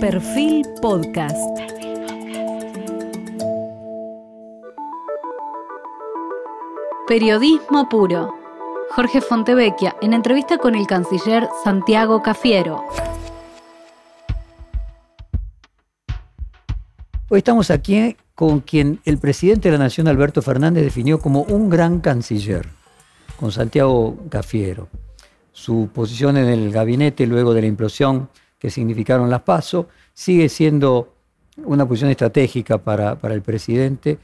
Perfil Podcast. Periodismo puro. Jorge Fontevecchia en entrevista con el canciller Santiago Cafiero. Hoy estamos aquí con quien el presidente de la Nación, Alberto Fernández, definió como un gran canciller, con Santiago Cafiero. Su posición en el gabinete luego de la implosión que significaron las pasos sigue siendo una posición estratégica para, para el presidente,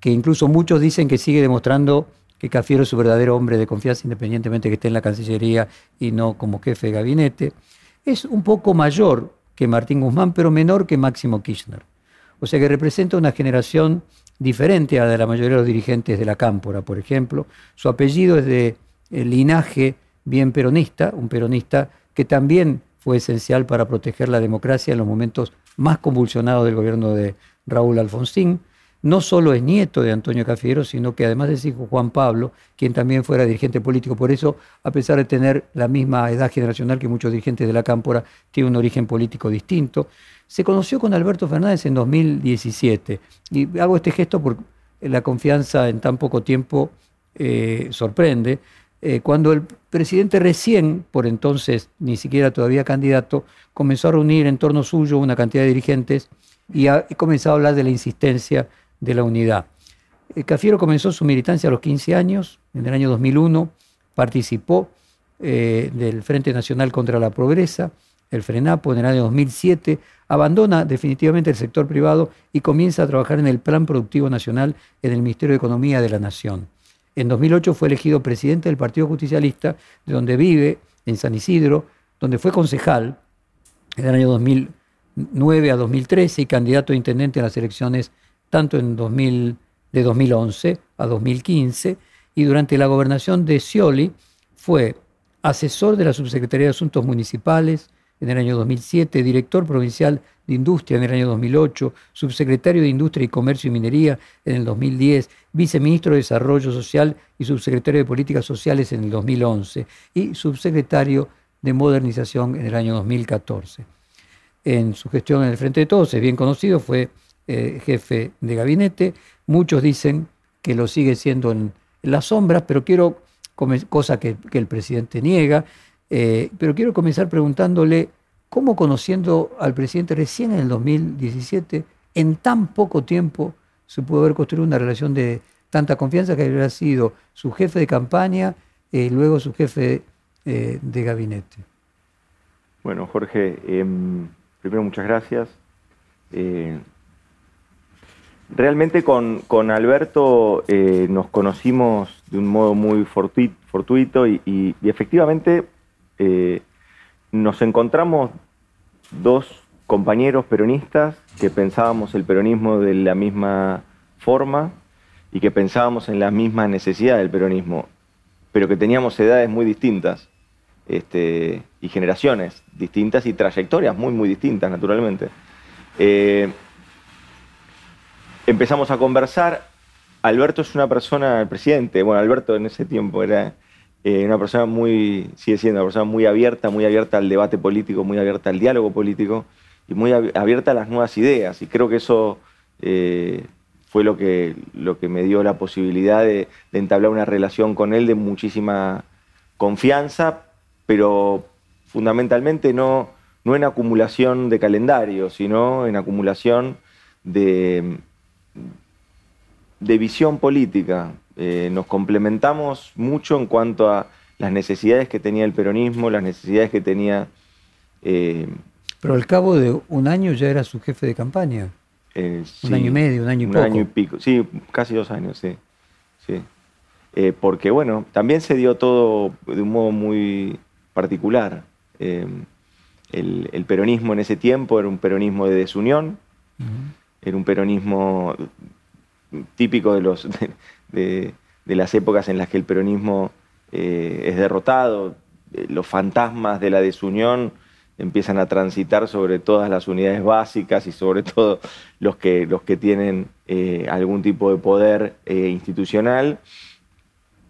que incluso muchos dicen que sigue demostrando que Cafiero es su verdadero hombre de confianza, independientemente que esté en la Cancillería y no como jefe de gabinete. Es un poco mayor que Martín Guzmán, pero menor que Máximo Kirchner. O sea que representa una generación diferente a la de la mayoría de los dirigentes de la Cámpora, por ejemplo. Su apellido es de linaje bien peronista, un peronista que también fue esencial para proteger la democracia en los momentos más convulsionados del gobierno de Raúl Alfonsín no solo es nieto de Antonio Cafiero, sino que además es hijo Juan Pablo, quien también fuera dirigente político. Por eso, a pesar de tener la misma edad generacional que muchos dirigentes de la Cámpora, tiene un origen político distinto. Se conoció con Alberto Fernández en 2017 y hago este gesto porque la confianza en tan poco tiempo eh, sorprende. Eh, cuando el presidente recién, por entonces ni siquiera todavía candidato, comenzó a reunir en torno suyo una cantidad de dirigentes y, ha, comenzó a hablar de la insistencia de la unidad. Eh, Cafiero comenzó su militancia a los 15 años, en el año 2001 participó eh, del Frente Nacional contra la Pobreza, el FRENAPO, en el año 2007, abandona definitivamente el sector privado y comienza a trabajar en el Plan Productivo Nacional en el Ministerio de Economía de la Nación. En 2008 fue elegido presidente del Partido Justicialista, de donde vive, en San Isidro, donde fue concejal en el año 2009 a 2013 y candidato a intendente en las elecciones tanto en 2000, de 2011 a 2015, y durante la gobernación de Scioli fue asesor de la Subsecretaría de Asuntos Municipales en el año 2007, director provincial de Industria en el año 2008, subsecretario de Industria y Comercio y Minería en el 2010, viceministro de Desarrollo Social y subsecretario de Políticas Sociales en el 2011 y subsecretario de Modernización en el año 2014. En su gestión en el Frente de Todos es bien conocido, fue eh, jefe de gabinete. Muchos dicen que lo sigue siendo en, las sombras, pero quiero, cosa que, el presidente niega, eh, pero quiero comenzar preguntándole cómo conociendo al presidente recién en el 2017, en tan poco tiempo se pudo haber construido una relación de tanta confianza que habría sido su jefe de campaña y luego su jefe eh, de gabinete. Bueno, Jorge, em, primero muchas gracias. Realmente con, Alberto eh, nos conocimos de un modo muy fortuito y, efectivamente eh, nos encontramos dos compañeros peronistas que pensábamos el peronismo de la misma forma y que pensábamos en la misma necesidad del peronismo, pero que teníamos edades muy distintas este, y generaciones distintas y trayectorias muy, muy distintas, naturalmente. Eh, empezamos a conversar. Alberto es una persona, el presidente, bueno, Alberto en ese tiempo era eh, una persona muy, sigue siendo una persona muy abierta, muy abierta al debate político, muy abierta al diálogo político y muy abierta a las nuevas ideas. Y creo que eso eh, fue lo que, lo que me dio la posibilidad de, entablar una relación con él de muchísima confianza, pero fundamentalmente no, no en acumulación de calendario, sino en acumulación de, de visión política. Eh, nos complementamos mucho en cuanto a las necesidades que tenía el peronismo, las necesidades que tenía... Eh, Pero al cabo de un año ya era su jefe de campaña. Eh, un año y medio, un año y un poco. año y pico, sí, casi dos años, sí. sí. porque bueno, también se dio todo de un modo muy particular. El, peronismo en ese tiempo era un peronismo de desunión, era un peronismo típico de, los, de, las épocas en las que el peronismo eh, es derrotado, eh, los fantasmas de la desunión empiezan a transitar sobre todas las unidades básicas y sobre todo los que, los que tienen eh, algún tipo de poder institucional.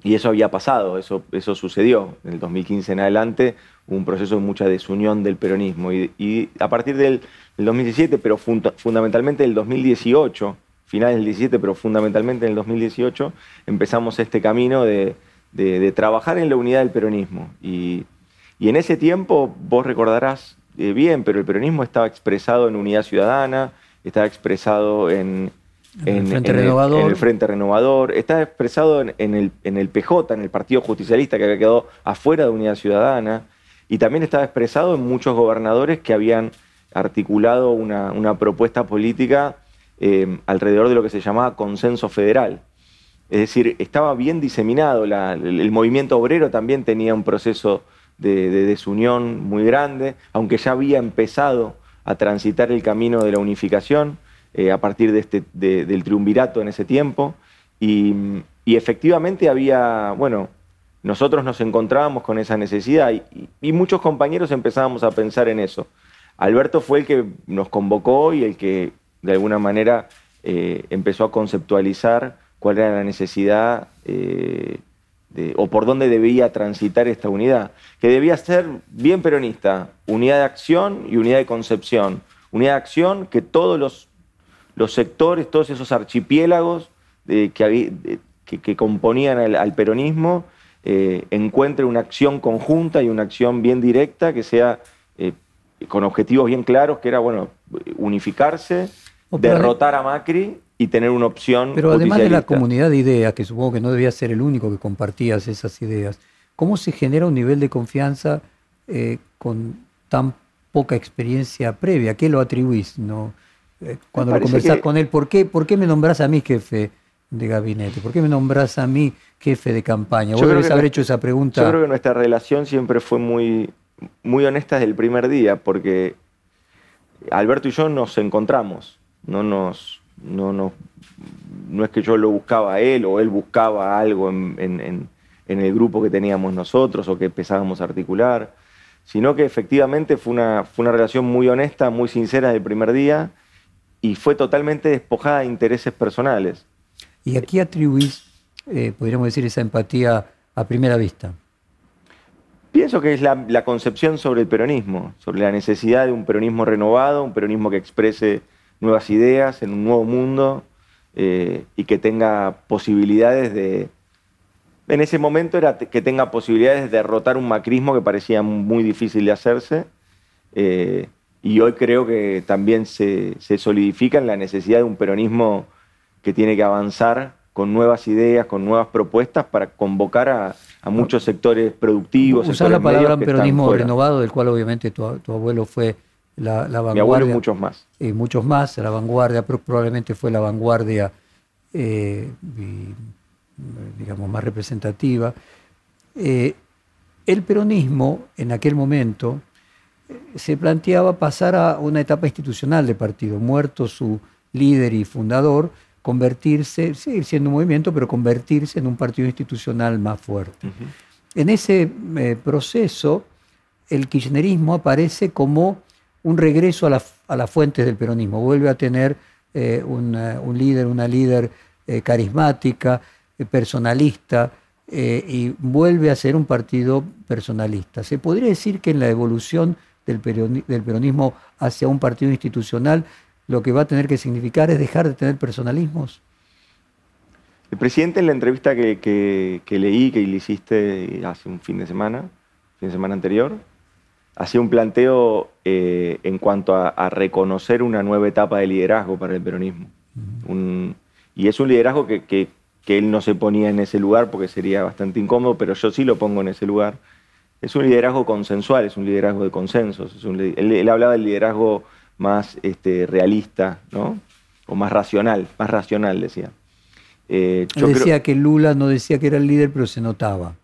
Y eso había pasado, eso, eso sucedió. En el 2015 en adelante un proceso de mucha desunión del peronismo. Y, a partir del, 2017, pero fundamentalmente del 2018, finales del 17, pero fundamentalmente en el 2018, empezamos este camino de, trabajar en la unidad del peronismo. Y, en ese tiempo, vos recordarás eh, bien, pero el peronismo estaba expresado en unidad ciudadana, estaba expresado en, en, el Frente Renovador. en el Frente Renovador, estaba expresado en, el, en el PJ, en el Partido Justicialista que había quedado afuera de Unidad Ciudadana, y también estaba expresado en muchos gobernadores que habían articulado una, propuesta política eh, alrededor de lo que se llamaba consenso federal. Es decir, estaba bien diseminado, el, movimiento obrero también tenía un proceso de, desunión muy grande, aunque ya había empezado a transitar el camino de la unificación eh, a partir de este, del triunvirato en ese tiempo. Y, y, efectivamente había, bueno, nosotros nos encontrábamos con esa necesidad y, muchos compañeros empezábamos a pensar en eso. Alberto fue el que nos convocó y el que de alguna manera eh, empezó a conceptualizar cuál era la necesidad eh, o por dónde debía transitar esta unidad, que debía ser bien peronista, unidad de acción y unidad de concepción. Unidad de acción que todos los, los sectores, todos esos archipiélagos que, que, componían al peronismo, eh, encuentre una acción conjunta y una acción bien directa que sea eh, con objetivos bien claros, que era, bueno, unificarse, derrotar a Macri y tener una opción. Pero además de la comunidad de ideas, que supongo que no debía ser el único que compartías esas ideas, ¿cómo se genera un nivel de confianza eh, con tan poca experiencia previa? ¿Qué lo atribuís? No? cuando lo conversás con él, ¿por qué, ¿por qué me nombras a mí jefe de gabinete? ¿Por qué me nombras a mí jefe de campaña? Vos debes haber hecho esa pregunta. Yo creo que nuestra relación siempre fue muy, muy honesta desde el primer día, porque Alberto y yo nos encontramos. No, nos, no, no, no es que yo lo buscaba a él o él buscaba algo en, el grupo que teníamos nosotros o que empezábamos a articular, sino que efectivamente fue una, fue una relación muy honesta, muy sincera desde el primer día y fue totalmente despojada de intereses personales. ¿Y aquí atribuís, eh, podríamos decir, esa empatía a primera vista? Pienso que es la, concepción sobre el peronismo, sobre la necesidad de un peronismo renovado, un peronismo que exprese nuevas ideas en un nuevo mundo eh, y que tenga posibilidades de... En ese momento era que tenga posibilidades de derrotar un macrismo que parecía muy difícil de hacerse. Eh, y hoy creo que también se, se solidifica en la necesidad de un peronismo que tiene que avanzar con nuevas ideas, con nuevas propuestas para convocar a, muchos sectores productivos. Usar la palabra peronismo renovado, del cual obviamente tu, abuelo fue la, vanguardia. Mi abuelo y muchos más. Y muchos más, la vanguardia, probablemente fue la vanguardia, eh, digamos, más representativa. Eh, el peronismo, en aquel momento, eh, se planteaba pasar a una etapa institucional de partido, muerto su líder y fundador, convertirse, seguir siendo un movimiento, pero convertirse en un partido institucional más fuerte. En ese eh, proceso, el kirchnerismo aparece como un regreso a, las fuentes del peronismo, vuelve a tener eh, un líder, una líder eh, carismática, personalista, y vuelve a ser un partido personalista. ¿Se podría decir que en la evolución del peronismo hacia un partido institucional lo que va a tener que significar es dejar de tener personalismos? El presidente en la entrevista que, leí, que le hiciste hace un fin de semana, fin de semana anterior, hacía un planteo eh, en cuanto a, reconocer una nueva etapa de liderazgo para el peronismo. y es un liderazgo que, él no se ponía en ese lugar porque sería bastante incómodo, pero yo sí lo pongo en ese lugar. Es un liderazgo consensual, es un liderazgo de consensos. él, hablaba del liderazgo más este, realista, ¿no? O más racional, más racional, decía. Eh, yo decía que Lula no decía que era el líder, pero se notaba.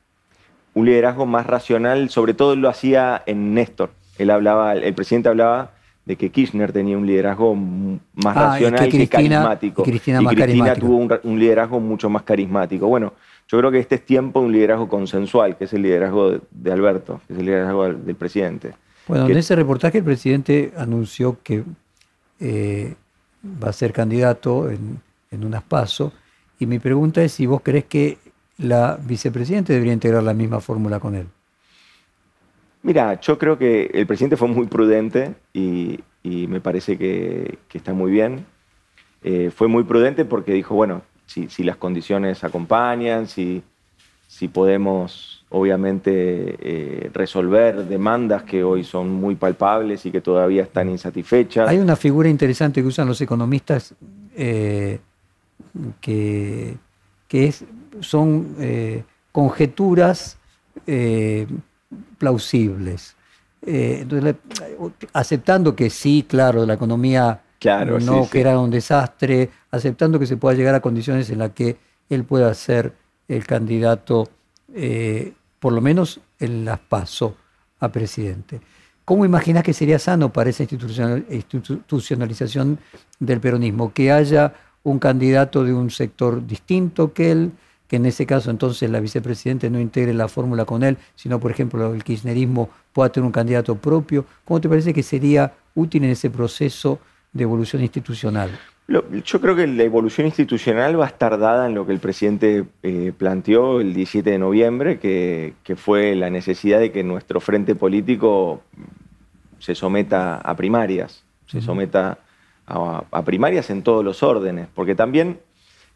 Un liderazgo más racional, sobre todo lo hacía en Néstor. Él hablaba, el presidente hablaba de que Kirchner tenía un liderazgo más ah, racional que, carismático. Y Cristina, tuvo un, liderazgo mucho más carismático. Bueno, yo creo que este es tiempo de un liderazgo consensual, que es el liderazgo de Alberto, que es el liderazgo del presidente. Bueno, en ese reportaje el presidente anunció que eh, va a ser candidato en, en unas pasos y mi pregunta es si vos crees que la vicepresidenta debería integrar la misma fórmula con él. Mira, yo creo que el presidente fue muy prudente y, me parece que, está muy bien. Eh, fue muy prudente porque dijo, bueno, si, las condiciones acompañan, si, si podemos obviamente eh, resolver demandas que hoy son muy palpables y que todavía están insatisfechas. Hay una figura interesante que usan los economistas eh, que, que es, son conjeturas plausibles. Eh, aceptando que sí, claro, la economía no que era un desastre, aceptando que se pueda llegar a condiciones en las que él pueda ser el candidato, eh, por lo menos en las paso a presidente. ¿Cómo imaginas que sería sano para esa institucionalización del peronismo? Que haya un candidato de un sector distinto que él, que en ese caso entonces la vicepresidente no integre la fórmula con él, sino por ejemplo el kirchnerismo pueda tener un candidato propio. ¿Cómo te parece que sería útil en ese proceso de evolución institucional? Yo creo que la evolución institucional va a estar dada en lo que el presidente eh, planteó el 17 de noviembre, que, fue la necesidad de que nuestro frente político se someta a primarias, se someta a, primarias en todos los órdenes, porque también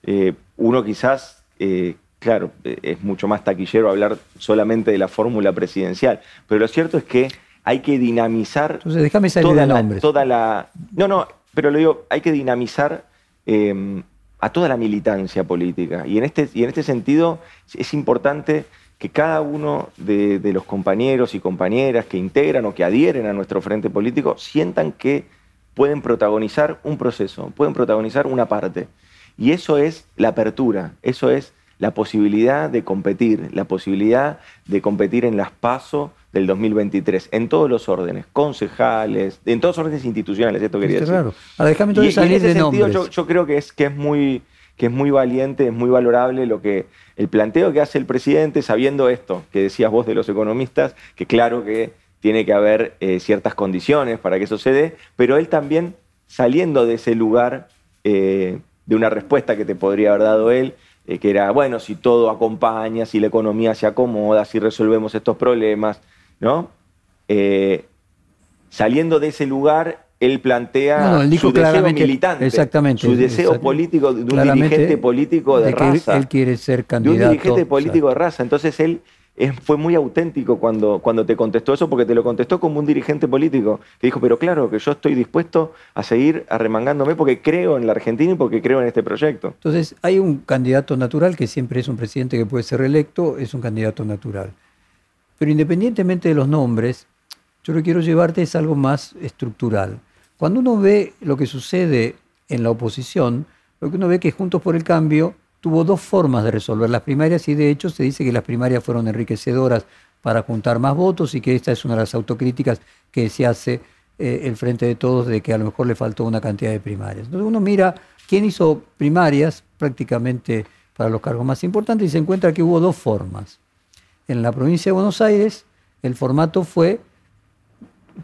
eh, uno quizás eh, claro, eh, es mucho más taquillero hablar solamente de la fórmula presidencial, pero lo cierto es que hay que dinamizar Entonces, déjame salir toda, la, toda la... No, no, pero lo digo, hay que dinamizar em, a toda la militancia política. Y en este, y en este sentido es importante que cada uno de, de, los compañeros y compañeras que integran o que adhieren a nuestro frente político sientan que pueden protagonizar un proceso, pueden protagonizar una parte. Y eso es la apertura, eso es la posibilidad de competir, la posibilidad de competir en las PASO del 2023, en todos los órdenes, concejales, en todos los órdenes institucionales, esto quería decir. Claro. Ahora déjame entonces salir en ese de sentido, yo, yo, creo que es, que, es muy, que es muy valiente, es muy valorable lo que el planteo que hace el presidente, sabiendo esto que decías vos de los economistas, que claro que tiene que haber eh, ciertas condiciones para que eso se dé, pero él también saliendo de ese lugar eh, de una respuesta que te podría haber dado él, eh, que era, bueno, si todo acompaña, si la economía se acomoda, si resolvemos estos problemas, ¿no? Eh, saliendo de ese lugar, él plantea su deseo militante, exactamente, su deseo político de un dirigente político de, raza. Él, quiere ser candidato. De un dirigente político de raza. Entonces él fue muy auténtico cuando, te contestó eso, porque te lo contestó como un dirigente político, que dijo, pero claro, que yo estoy dispuesto a seguir arremangándome porque creo en la Argentina y porque creo en este proyecto. Entonces, hay un candidato natural, que siempre es un presidente que puede ser reelecto, es un candidato natural. Pero independientemente de los nombres, yo lo que quiero llevarte es algo más estructural. Cuando uno ve lo que sucede en la oposición, lo que uno ve que Juntos por el Cambio tuvo dos formas de resolver las primarias y de hecho se dice que las primarias fueron enriquecedoras para juntar más votos y que esta es una de las autocríticas que se hace eh, el Frente de Todos de que a lo mejor le faltó una cantidad de primarias. Entonces uno mira quién hizo primarias prácticamente para los cargos más importantes y se encuentra que hubo dos formas. En la provincia de Buenos Aires el formato fue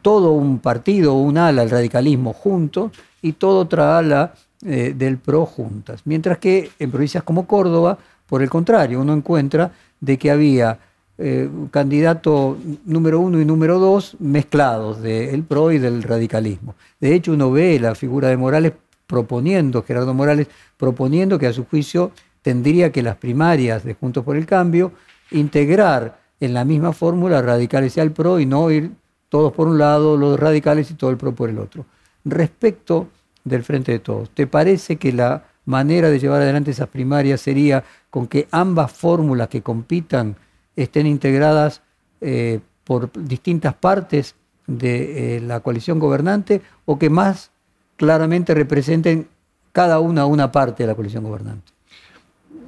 todo un partido, un ala, el radicalismo junto y todo otra ala eh, del PRO juntas. Mientras que en provincias como Córdoba, por el contrario, uno encuentra de que había eh, candidato número uno y número dos mezclados del PRO y del radicalismo. De hecho, uno ve la figura de Morales proponiendo, Gerardo Morales proponiendo que a su juicio tendría que las primarias de Juntos por el Cambio integrar en la misma fórmula radicales y al PRO y no ir todos por un lado, los radicales y todo el PRO por el otro. Respecto del Frente de Todos. ¿Te parece que la manera de llevar adelante esas primarias sería con que ambas fórmulas que compitan estén integradas eh, por distintas partes de eh, la coalición gobernante o que más claramente representen cada una una parte de la coalición gobernante?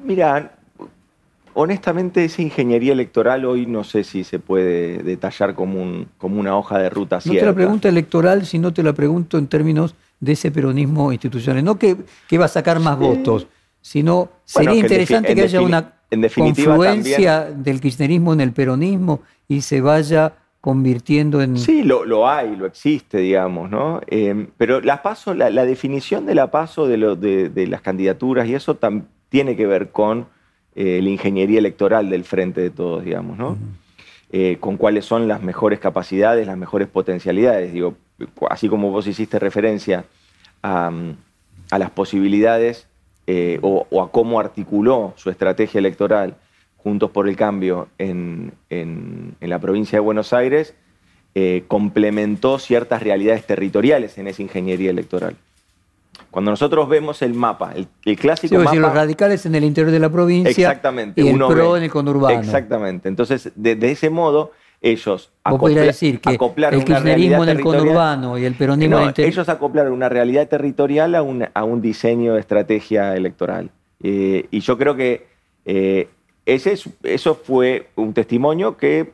Mira, honestamente esa ingeniería electoral hoy no sé si se puede detallar como, un, como una hoja de ruta cierta. No te la pregunta electoral, sino te la pregunto en términos de ese peronismo institucional. No que, que va a sacar más votos, sino sería interesante que haya una confluencia del kirchnerismo en el peronismo y se vaya convirtiendo en... Sí, lo, lo hay, lo existe, digamos, ¿no? Em, pero la, paso, la, definición de la paso de, lo, de, las candidaturas y eso tiene que ver con eh, la ingeniería electoral del frente de todos, digamos, ¿no? Eh, con cuáles son las mejores capacidades, las mejores potencialidades. Digo, así como vos hiciste referencia a, las posibilidades eh, o, a cómo articuló su estrategia electoral Juntos por el Cambio en, la provincia de Buenos Aires, eh, complementó ciertas realidades territoriales en esa ingeniería electoral. Cuando nosotros vemos el mapa, el, clásico sí, los radicales en el interior de la provincia exactamente, y el PRO en el conurbano. Exactamente. Entonces, de, ese modo, ellos decir que el kirchnerismo en el conurbano y el peronismo en el interior... Ellos acoplaron una realidad territorial a un, diseño de estrategia electoral. Eh, y yo creo que eh, ese, eso fue un testimonio que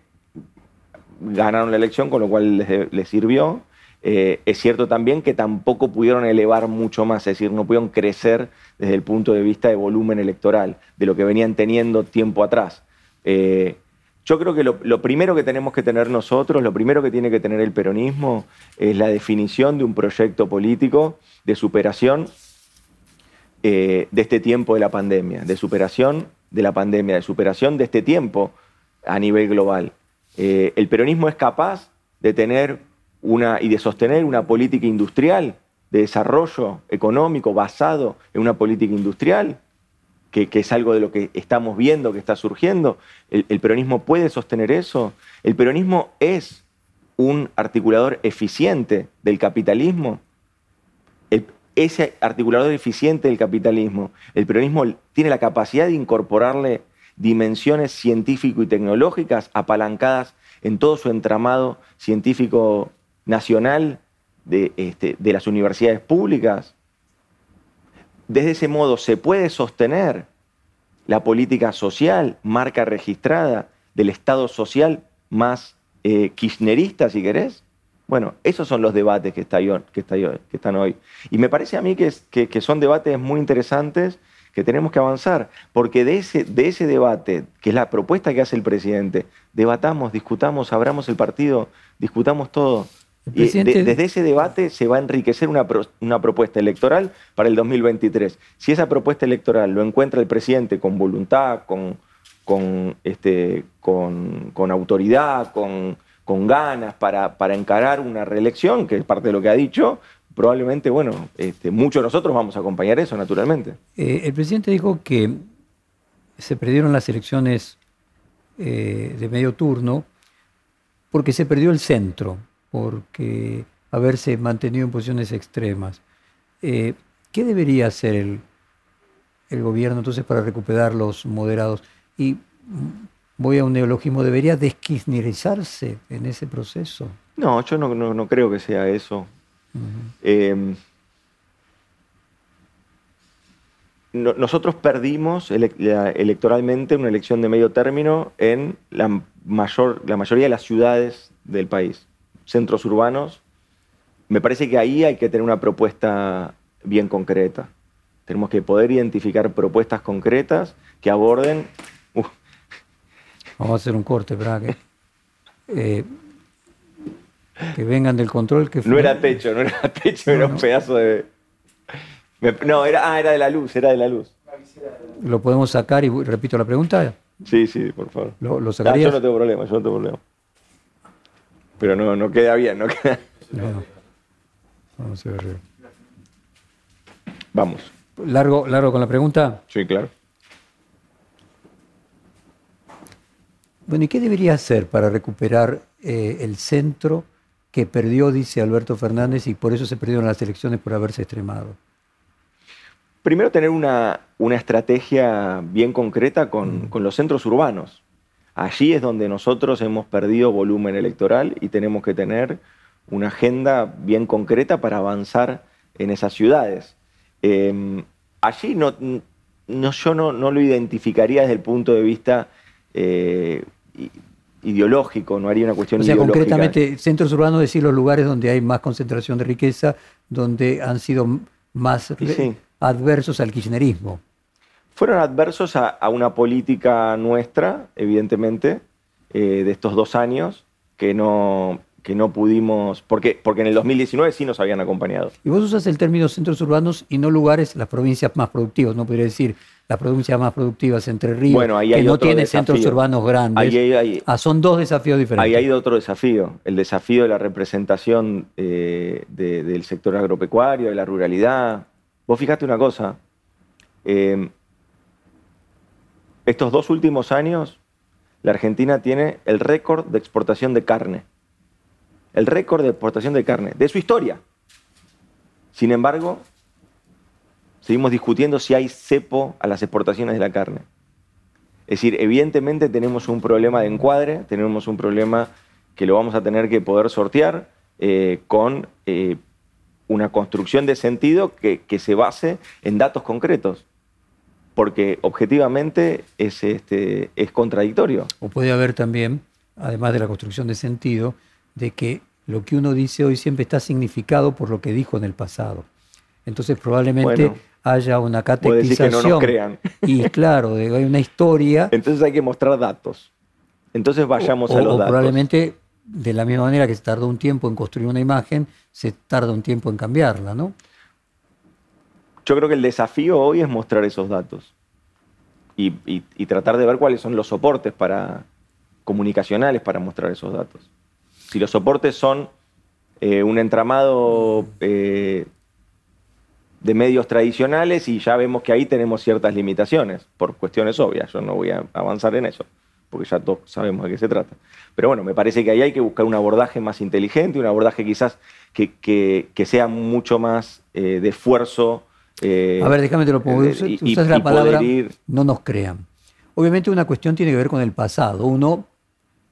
ganaron la elección, con lo cual les sirvió. Eh, es cierto también que tampoco pudieron elevar mucho más, es decir, no pudieron crecer desde el punto de vista de volumen electoral, de lo que venían teniendo tiempo atrás. Eh, yo creo que lo, primero que tenemos que tener nosotros, lo primero que tiene que tener el peronismo, es la definición de un proyecto político de superación eh, de este tiempo de la pandemia, de superación de la pandemia, de superación de este tiempo a nivel global. el peronismo es capaz de tener y de sostener una política industrial de desarrollo económico basado en una política industrial, que, es algo de lo que estamos viendo, que está surgiendo. El, peronismo puede sostener eso. El peronismo es un articulador eficiente del capitalismo. ese articulador eficiente del capitalismo, el peronismo tiene la capacidad de incorporarle dimensiones científico y tecnológicas apalancadas en todo su entramado científico nacional este, de, las universidades públicas. Desde ese modo se puede sostener la política social, marca registrada del Estado social más eh, kirchnerista, si querés. Bueno, esos son los debates que, que, que están hoy. Y me parece a mí que, que, son debates muy interesantes que tenemos que avanzar, porque de ese, de ese debate, que es la propuesta que hace el presidente, debatamos, discutamos, abramos el partido, discutamos todo desde ese debate se va a enriquecer una, propuesta electoral para el 2023. Si esa propuesta electoral lo encuentra el presidente con voluntad, con, con, este, con, autoridad, con, ganas para, para, encarar una reelección, que es parte de lo que ha dicho, probablemente, bueno, este, muchos de nosotros vamos a acompañar eso, naturalmente. Eh, el presidente dijo que se perdieron las elecciones eh, de medio turno porque se perdió el centro porque haberse mantenido en posiciones extremas. Eh, ¿Qué debería hacer el, el, gobierno entonces para recuperar los moderados? Y voy a un neologismo, ¿debería desquisnerizarse en ese proceso? No, yo no, no, creo que sea eso. Em, nosotros perdimos electoralmente una elección de medio término en la, mayor, la mayoría de las ciudades del país centros urbanos, me parece que ahí hay que tener una propuesta bien concreta. Tenemos que poder identificar propuestas concretas que aborden... Vamos a hacer un corte, Braque. Eh, que vengan del control. Que no era techo, no era techo, era un pedazo de... No, era, ah, era de la luz, era de la luz. ¿Lo podemos sacar y repito la pregunta? Sí, sí, por favor. ¿Lo, ah, yo no tengo problema, yo no tengo problema pero no, no queda bien, no queda. No. Vamos a ver. Vamos. ¿Largo, ¿Largo con la pregunta? Sí, claro. Bueno, ¿y qué debería hacer para recuperar eh, el centro que perdió, dice Alberto Fernández, y por eso se perdieron las elecciones por haberse extremado? Primero, tener una, una estrategia bien concreta con, mm. con los centros urbanos. Allí es donde nosotros hemos perdido volumen electoral y tenemos que tener una agenda bien concreta para avanzar en esas ciudades. Em, allí no, yo no, lo identificaría desde el punto de vista eh, ideológico, no haría una cuestión o sea, concretamente, centros urbanos, decir los lugares donde hay más concentración de riqueza, donde han sido más adversos al kirchnerismo fueron adversos a, una política nuestra, evidentemente, eh, de estos dos años, que no, que no pudimos, porque, porque en el 2019 sí nos habían acompañado. Y vos usas el término centros urbanos y no lugares, las provincias más productivas, no podría decir las provincias más productivas entre Ríos, Bueno, ahí que no tiene desafío. centros urbanos grandes. Ahí hay- hay- Ah, son dos desafíos diferentes. Ahí hay otro desafío, el desafío de la representación eh, de- del sector agropecuario, de la ruralidad. Vos fijate una cosa, eh, estos dos últimos años la Argentina tiene el récord de exportación de carne, el récord de exportación de carne, de su historia. Sin embargo, seguimos discutiendo si hay cepo a las exportaciones de la carne. Es decir, evidentemente tenemos un problema de encuadre, tenemos un problema que lo vamos a tener que poder sortear eh, con eh, una construcción de sentido que, que se base en datos concretos, porque objetivamente es, este, es contradictorio. O puede haber también, además de la construcción de sentido, de que lo que uno dice hoy siempre está significado por lo que dijo en el pasado. Entonces probablemente Bueno, haya una decir que no nos catequización. crean. Y claro, hay una historia. Entonces hay que mostrar datos. Entonces vayamos o, a los o datos. probablemente de la misma manera que se tardó un tiempo en construir una imagen, se tarda un tiempo en cambiarla, ¿no? Yo creo que el desafío hoy es mostrar esos datos y, tratar de ver cuáles son los soportes para, comunicacionales para mostrar esos datos. Si los soportes son eh, un entramado eh, de medios tradicionales y ya vemos que ahí tenemos ciertas limitaciones, por cuestiones obvias, yo no voy a avanzar en eso, porque ya todos sabemos de qué se trata. Pero bueno, me parece que ahí hay que buscar un abordaje más inteligente, un abordaje quizás que sea mucho más eh, de esfuerzo. Eh, A ver, déjame te lo pongo. eh, Usas y- y la palabra ir- no nos crean. Obviamente una cuestión tiene que ver con el pasado. Uno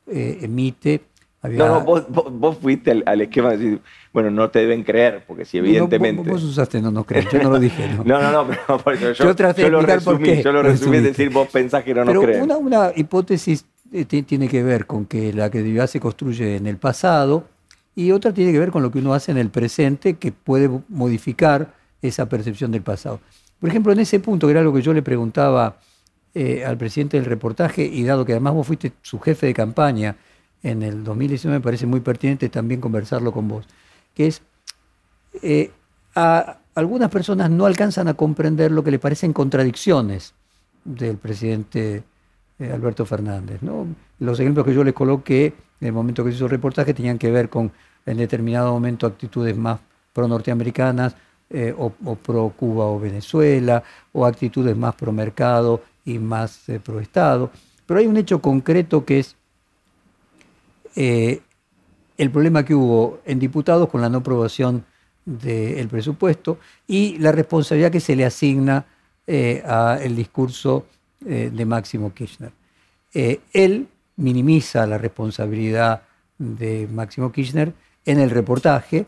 eh, emite... había- No, no, vos, vos- vos fuiste al, al esquema de decir, bueno, no te deben creer, porque si No, evidentemente... vos, vos usaste no nos crean, yo no lo dije. ¿no? No, no, no, pero por eso yo, Yo traté de yo lo por resumí, qué yo lo resumí, es decir, vos pensás que no nos creen. una, una hipótesis ti- tiene que ver con que la credibilidad se construye en el pasado y otra tiene que ver con lo que uno hace en el presente que puede modificar esa percepción del pasado. Por ejemplo, en ese punto, que era lo que yo le preguntaba eh, al presidente del reportaje, y dado que además vos fuiste su jefe de campaña en el 2019, me parece muy pertinente también conversarlo con vos, que es, eh, a algunas personas no alcanzan a comprender lo que le parecen contradicciones del presidente eh, Alberto Fernández. ¿no? Los ejemplos que yo le coloqué en el momento que se hizo el reportaje tenían que ver con en determinado momento actitudes más pro-norteamericanas eh, o, o pro-Cuba o Venezuela, o actitudes más pro-mercado y más eh, pro-Estado. Pero hay un hecho concreto que es eh, el problema que hubo en diputados con la no aprobación del presupuesto y la responsabilidad que se le asigna al discurso de Máximo Kirchner. Él minimiza la responsabilidad de Máximo Kirchner en el reportaje,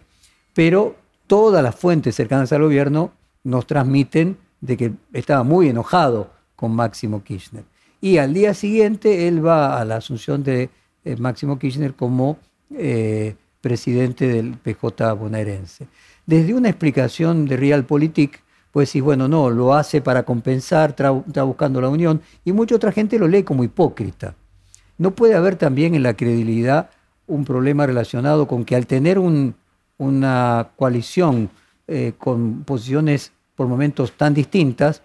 pero todas las fuentes cercanas al gobierno nos transmiten de que estaba muy enojado con Máximo Kirchner. Y al día siguiente él va a la asunción de eh, Máximo Kirchner como eh, presidente del PJ bonaerense. Desde una explicación de Realpolitik, pues decir, bueno, no, lo hace para compensar, está buscando la unión, y mucha otra gente lo lee como hipócrita. ¿No puede haber también en la credibilidad un problema relacionado con que al tener un- una coalición eh, con posiciones por momentos tan distintas,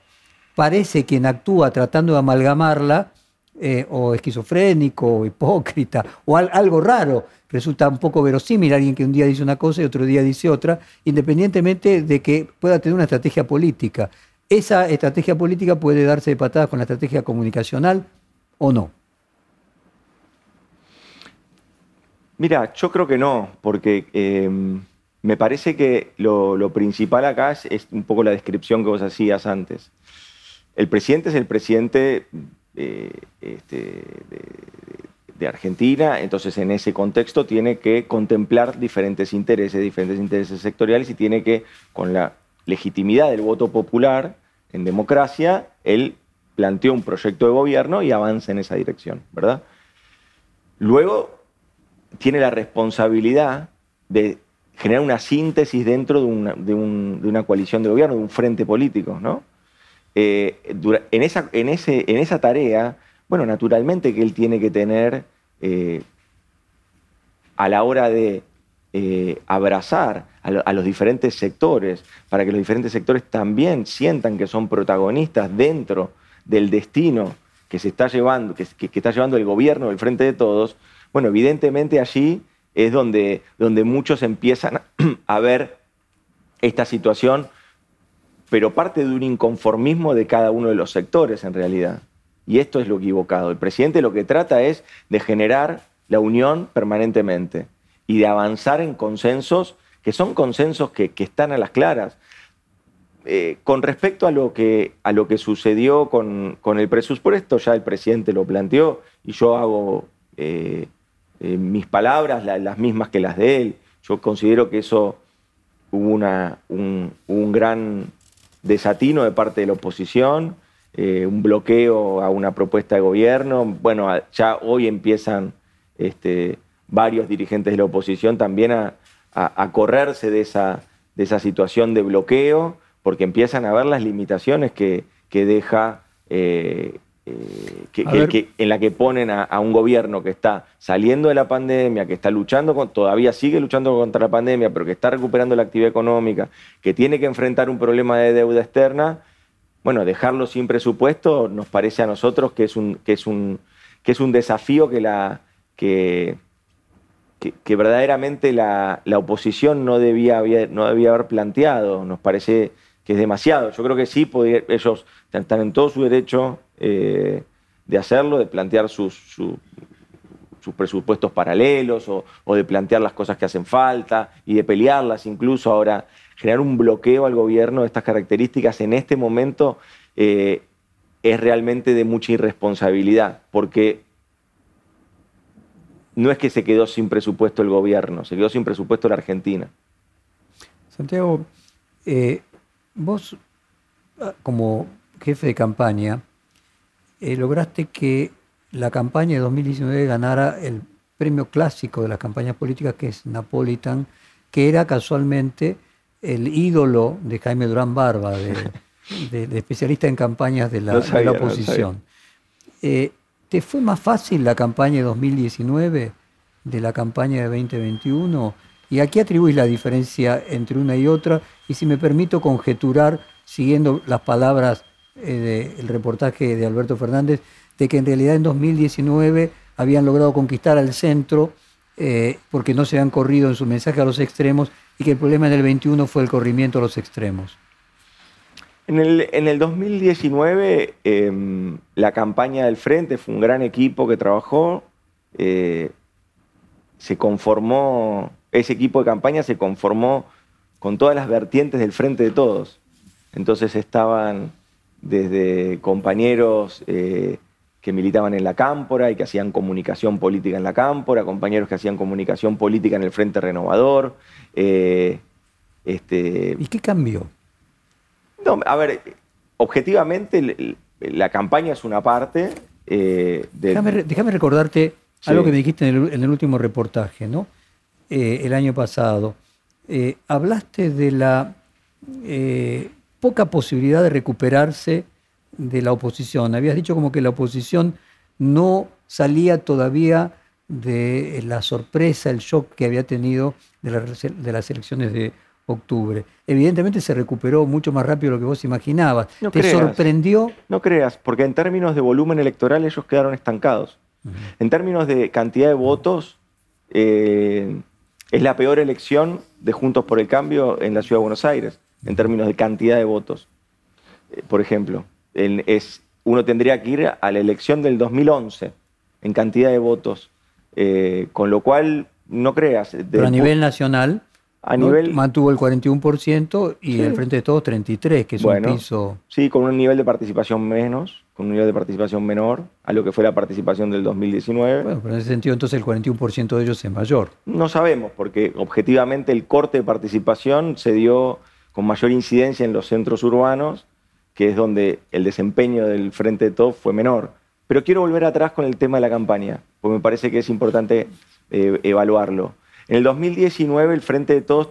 parece quien actúa tratando de amalgamarla eh, o esquizofrénico o hipócrita o al- algo raro. Resulta un poco verosímil alguien que un día dice una cosa y otro día dice otra, independientemente de que pueda tener una estrategia política. Esa estrategia política puede darse de patadas con la estrategia comunicacional o no. Mira, yo creo que no, porque eh, me parece que lo, principal acá es, es un poco la descripción que vos hacías antes. El presidente es el presidente eh, este, de, de Argentina, entonces en ese contexto tiene que contemplar diferentes intereses, diferentes intereses sectoriales y tiene que, con la legitimidad del voto popular en democracia, él planteó un proyecto de gobierno y avanza en esa dirección, ¿verdad? Luego tiene la responsabilidad de generar una síntesis dentro de una, de un- de una coalición de gobierno, de un frente político, ¿no? Eh, en, esa, en, ese, en esa tarea, bueno, naturalmente que él tiene que tener eh, a la hora de eh, abrazar a, los diferentes sectores, para que los diferentes sectores también sientan que son protagonistas dentro del destino que se está llevando, que, está llevando el gobierno del frente de todos, bueno, evidentemente allí es donde, donde muchos empiezan a ver esta situación, pero parte de un inconformismo de cada uno de los sectores en realidad. Y esto es lo equivocado. El presidente lo que trata es de generar la unión permanentemente y de avanzar en consensos que son consensos que, están a las claras. Eh, con respecto a lo que, a lo que sucedió con, el presupuesto, ya el presidente lo planteó y yo hago eh, eh, mis palabras las mismas que las de él. Yo considero que eso hubo una, un, gran desatino de parte de la oposición, un bloqueo a una propuesta de gobierno. Bueno, ya hoy empiezan este, varios dirigentes de la oposición también a, correrse de esa, de esa situación de bloqueo, porque empiezan a ver las limitaciones que, deja, eh, eh, en la que ponen a, un gobierno que está saliendo de la pandemia, que está luchando, con, todavía sigue luchando contra la pandemia, pero que está recuperando la actividad económica, que tiene que enfrentar un problema de deuda externa. Bueno, dejarlo sin presupuesto nos parece a nosotros que es un, que es un, que es un desafío que la, que, que, verdaderamente la, oposición no debía, no debía haber planteado. Nos parece que es demasiado. Yo creo que sí, ellos están en todo su derecho eh, de hacerlo, de plantear sus, sus presupuestos paralelos o, de plantear las cosas que hacen falta y de pelearlas incluso. Ahora, generar un bloqueo al gobierno de estas características en este momento eh, es realmente de mucha irresponsabilidad, porque no es que se quedó sin presupuesto el gobierno, se quedó sin presupuesto la Argentina. Santiago, eh, vos ah, como jefe de campaña, eh, lograste que la campaña de 2019 ganara el premio clásico de las campañas políticas, que es Napolitan, que era casualmente el ídolo de Jaime Durán Barba, de, especialista en campañas de la, oposición. ¿Te fue más fácil la campaña de 2019 de la campaña de 2021? ¿Y a qué atribuís la diferencia entre una y otra? Y si me permito conjeturar, siguiendo las palabras eh, del reportaje de Alberto Fernández, de que en realidad en 2019 habían logrado conquistar al centro eh, porque no se habían corrido en su mensaje a los extremos y que el problema en el 21 fue el corrimiento a los extremos. En el, 2019, em, la campaña del Frente fue un gran equipo que trabajó. Eh, se conformó, ese equipo de campaña se conformó con todas las vertientes del Frente de Todos. Entonces estaban desde compañeros eh, que militaban en la Cámpora y que hacían comunicación política en la Cámpora, compañeros que hacían comunicación política en el Frente Renovador. Eh, este... ¿Y qué cambió? No, a ver, objetivamente la campaña es una parte. Eh, déjame, recordarte algo que me dijiste en el, último reportaje, ¿no? Eh, el año pasado. Hablaste de la poca posibilidad de recuperarse de la oposición. Habías dicho como que la oposición no salía todavía de la sorpresa, el shock que había tenido de las elecciones de octubre. Evidentemente se recuperó mucho más rápido de lo que vos imaginabas. ¿Te sorprendió? No creas, porque en términos de volumen electoral ellos quedaron estancados. En términos de cantidad de votos, eh, es la peor elección de Juntos por el Cambio en la Ciudad de Buenos Aires, en términos de cantidad de votos. Eh, por ejemplo, es, uno tendría que ir a la elección del 2011 en cantidad de votos, eh, con lo cual, no creas. Pero a nivel nacional nivel... Mantuvo el 41% y el Frente de Todos 33%, que es un piso... Sí, con un nivel de participación menos, con un nivel de participación menor a lo que fue la participación del 2019. Bueno, pero en ese sentido entonces el 41% de ellos es mayor. No sabemos, porque objetivamente el corte de participación se dio con mayor incidencia en los centros urbanos, que es donde el desempeño del Frente de Todos fue menor. Pero quiero volver atrás con el tema de la campaña, porque me parece que es importante eh, evaluarlo. En el 2019 el Frente de Todos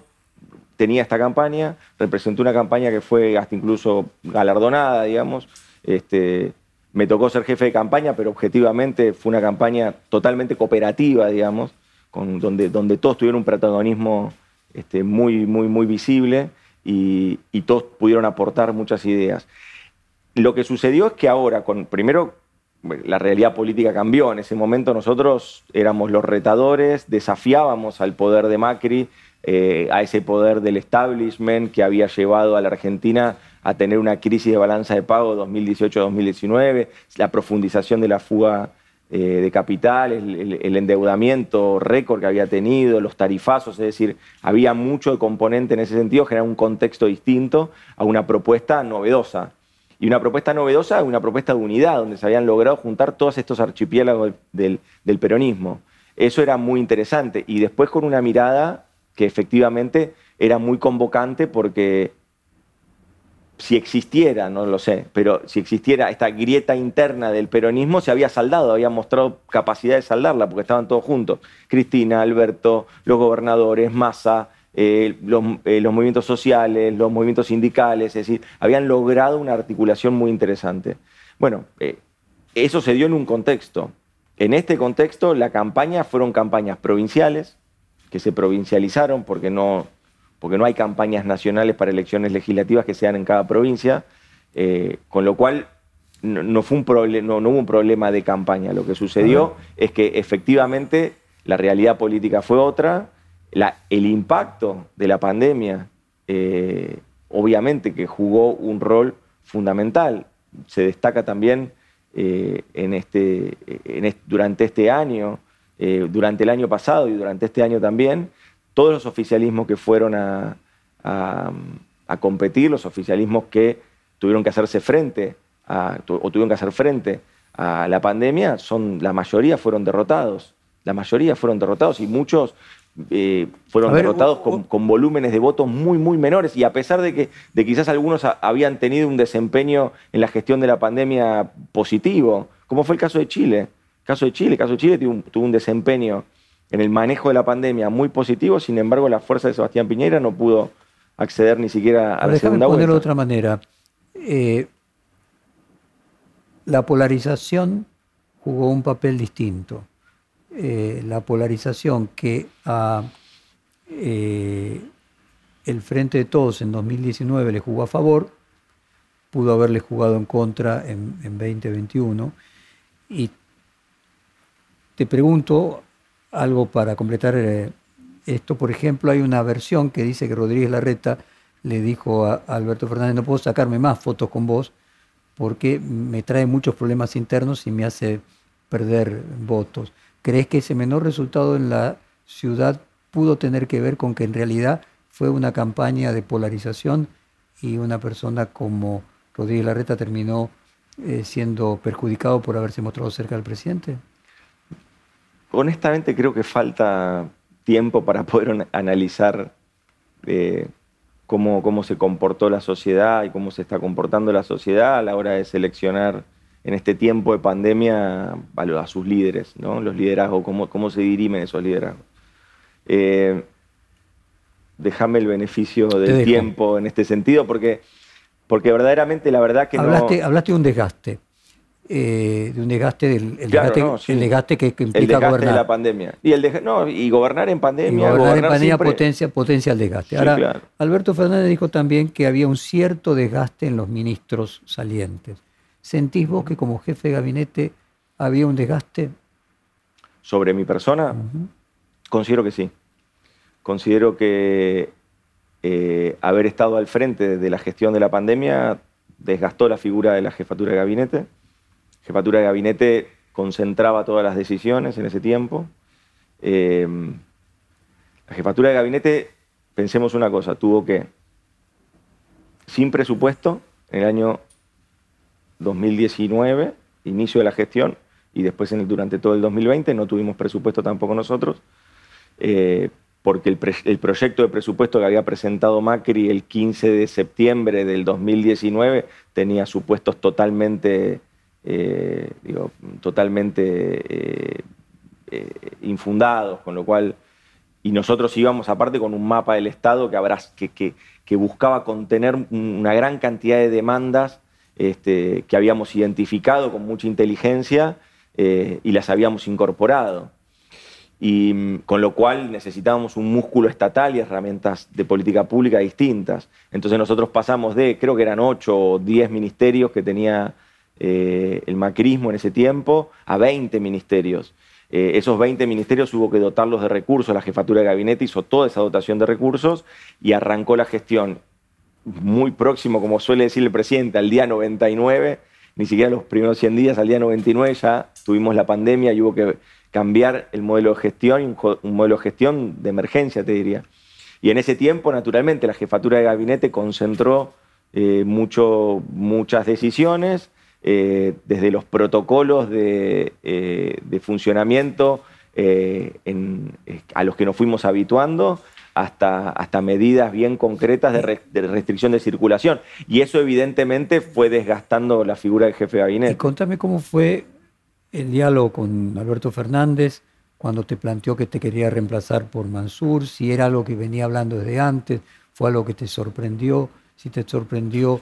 tenía esta campaña, representó una campaña que fue hasta incluso galardonada, digamos. Este, me tocó ser jefe de campaña, pero objetivamente fue una campaña totalmente cooperativa, digamos, donde, donde todos tuvieron un protagonismo este, muy, muy, muy visible y, todos pudieron aportar muchas ideas. Lo que sucedió es que ahora, con, primero, la realidad política cambió. En ese momento nosotros éramos los retadores, desafiábamos al poder de Macri, eh, a ese poder del establishment que había llevado a la Argentina a tener una crisis de balanza de pago 2018-2019, la profundización de la fuga eh, de capital, el, endeudamiento récord que había tenido, los tarifazos, es decir, había mucho de componente en ese sentido, generar un contexto distinto a una propuesta novedosa. Y una propuesta novedosa, una propuesta de unidad, donde se habían logrado juntar todos estos archipiélagos del peronismo. Eso era muy interesante. Y después con una mirada que efectivamente era muy convocante porque si existiera, no lo sé, pero si existiera esta grieta interna del peronismo, se había saldado, había mostrado capacidad de saldarla, porque estaban todos juntos. Cristina, Alberto, los gobernadores, Massa, eh, eh, los, movimientos sociales, los movimientos sindicales, es decir, habían logrado una articulación muy interesante. Bueno, eh, eso se dio en un contexto. En este contexto, la campaña fueron campañas provinciales, que se provincializaron porque no, porque no hay campañas nacionales para elecciones legislativas que sean en cada provincia, eh, con lo cual no, fue un no, hubo un problema de campaña. Lo que sucedió es que efectivamente la realidad política fue otra, el impacto de la pandemia eh, obviamente que jugó un rol fundamental. Se destaca también eh, en este, durante este año, durante el año pasado y durante este año también, todos los oficialismos que fueron a, competir, los oficialismos que tuvieron que hacerse frente o tuvieron que hacer frente a la pandemia, son, la mayoría fueron derrotados. La mayoría fueron derrotados y muchos eh, fueron derrotados con, volúmenes de votos muy, muy menores. Y a pesar de que de quizás algunos habían tenido un desempeño en la gestión de la pandemia positivo, como fue el caso de Chile. El caso de Chile, el caso de Chile tuvo un desempeño en el manejo de la pandemia muy positivo, sin embargo la fuerza de Sebastián Piñera no pudo acceder ni siquiera a la segunda vuelta. de otra manera. Eh, la polarización jugó un papel distinto. Eh, la polarización que a eh, el Frente de Todos en 2019 le jugó a favor, pudo haberle jugado en contra en, en 2021. Y te pregunto, algo para completar eh, esto. Por ejemplo, hay una versión que dice que Rodríguez Larreta le dijo a Alberto Fernández, no puedo sacarme más fotos con vos porque me trae muchos problemas internos y me hace perder votos. ¿Crees que ese menor resultado en la ciudad pudo tener que ver con que en realidad fue una campaña de polarización y una persona como Rodríguez Larreta terminó eh, siendo perjudicado por haberse mostrado cerca del presidente? Honestamente creo que falta tiempo para poder analizar eh, cómo, cómo se comportó la sociedad y cómo se está comportando la sociedad a la hora de seleccionar en este tiempo de pandemia a, sus líderes, ¿no? los liderazgos, cómo, cómo se dirimen esos liderazgos. Eh, déjame el beneficio del tiempo en este sentido, porque, porque verdaderamente la verdad que hablaste, no... Hablaste de un desgaste. Eh, de un desgaste del el desgaste, que, implica el desgaste gobernar. de la pandemia. Y, el no, y gobernar en pandemia. gobernar, en pandemia potencia, potencia el desgaste. Ahora, Alberto Fernández dijo también que había un cierto desgaste en los ministros salientes. ¿Sentís vos que como jefe de gabinete había un desgaste? ¿Sobre mi persona? Considero que sí. Considero que eh, haber estado al frente de la gestión de la pandemia desgastó la figura de la jefatura de gabinete jefatura de gabinete concentraba todas las decisiones en ese tiempo. Eh, la jefatura de gabinete, pensemos una cosa, tuvo que, sin presupuesto, en el año 2019, inicio de la gestión, y después durante todo el 2020 no tuvimos presupuesto tampoco nosotros, eh, porque el, proyecto de presupuesto que había presentado Macri el 15 de septiembre del 2019 tenía supuestos totalmente eh, digo, totalmente eh, eh, infundados, con lo cual, y nosotros íbamos aparte con un mapa del Estado que, habrá, que, que, buscaba contener una gran cantidad de demandas este, que habíamos identificado con mucha inteligencia y las habíamos incorporado. y mm, con lo cual necesitábamos un músculo estatal y herramientas de política pública distintas. Entonces nosotros pasamos de, creo que eran 8 o 10 ministerios que tenía eh, el macrismo en ese tiempo, a 20 ministerios. Eh, esos 20 ministerios hubo que dotarlos de recursos, la jefatura de gabinete hizo toda esa dotación de recursos y arrancó la gestión muy próximo, como suele decir el presidente, al día 99, ni siquiera los primeros 100 días, al día 99 ya tuvimos la pandemia y hubo que cambiar el modelo de gestión, un, modelo de gestión de emergencia, te diría. Y en ese tiempo, naturalmente, la jefatura de gabinete concentró eh, mucho, muchas decisiones, eh, desde los protocolos de, eh, funcionamiento a los que nos fuimos habituando, hasta, hasta medidas bien concretas de, restricción de circulación. Y eso evidentemente fue desgastando la figura del jefe de gabinete. Y contame cómo fue el diálogo con Alberto Fernández cuando te planteó que te quería reemplazar por Mansur, si era algo que venía hablando desde antes, fue algo que te sorprendió, si te sorprendió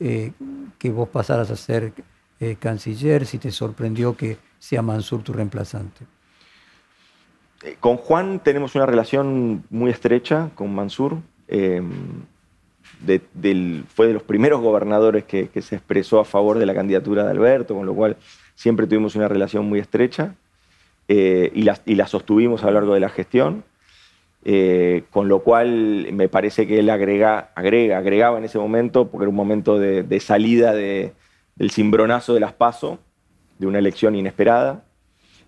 eh, que vos pasaras a ser eh, canciller, si te sorprendió que sea Mansur tu reemplazante. Eh, con Juan tenemos una relación muy estrecha con Mansur. fue de los primeros gobernadores que, se expresó a favor de la candidatura de Alberto, con lo cual siempre tuvimos una relación muy estrecha eh, y, la, sostuvimos a lo largo de la gestión, eh, con lo cual me parece que él agrega, agrega, agregaba en ese momento, porque era un momento de, salida del cimbronazo de las PASO, de una elección inesperada,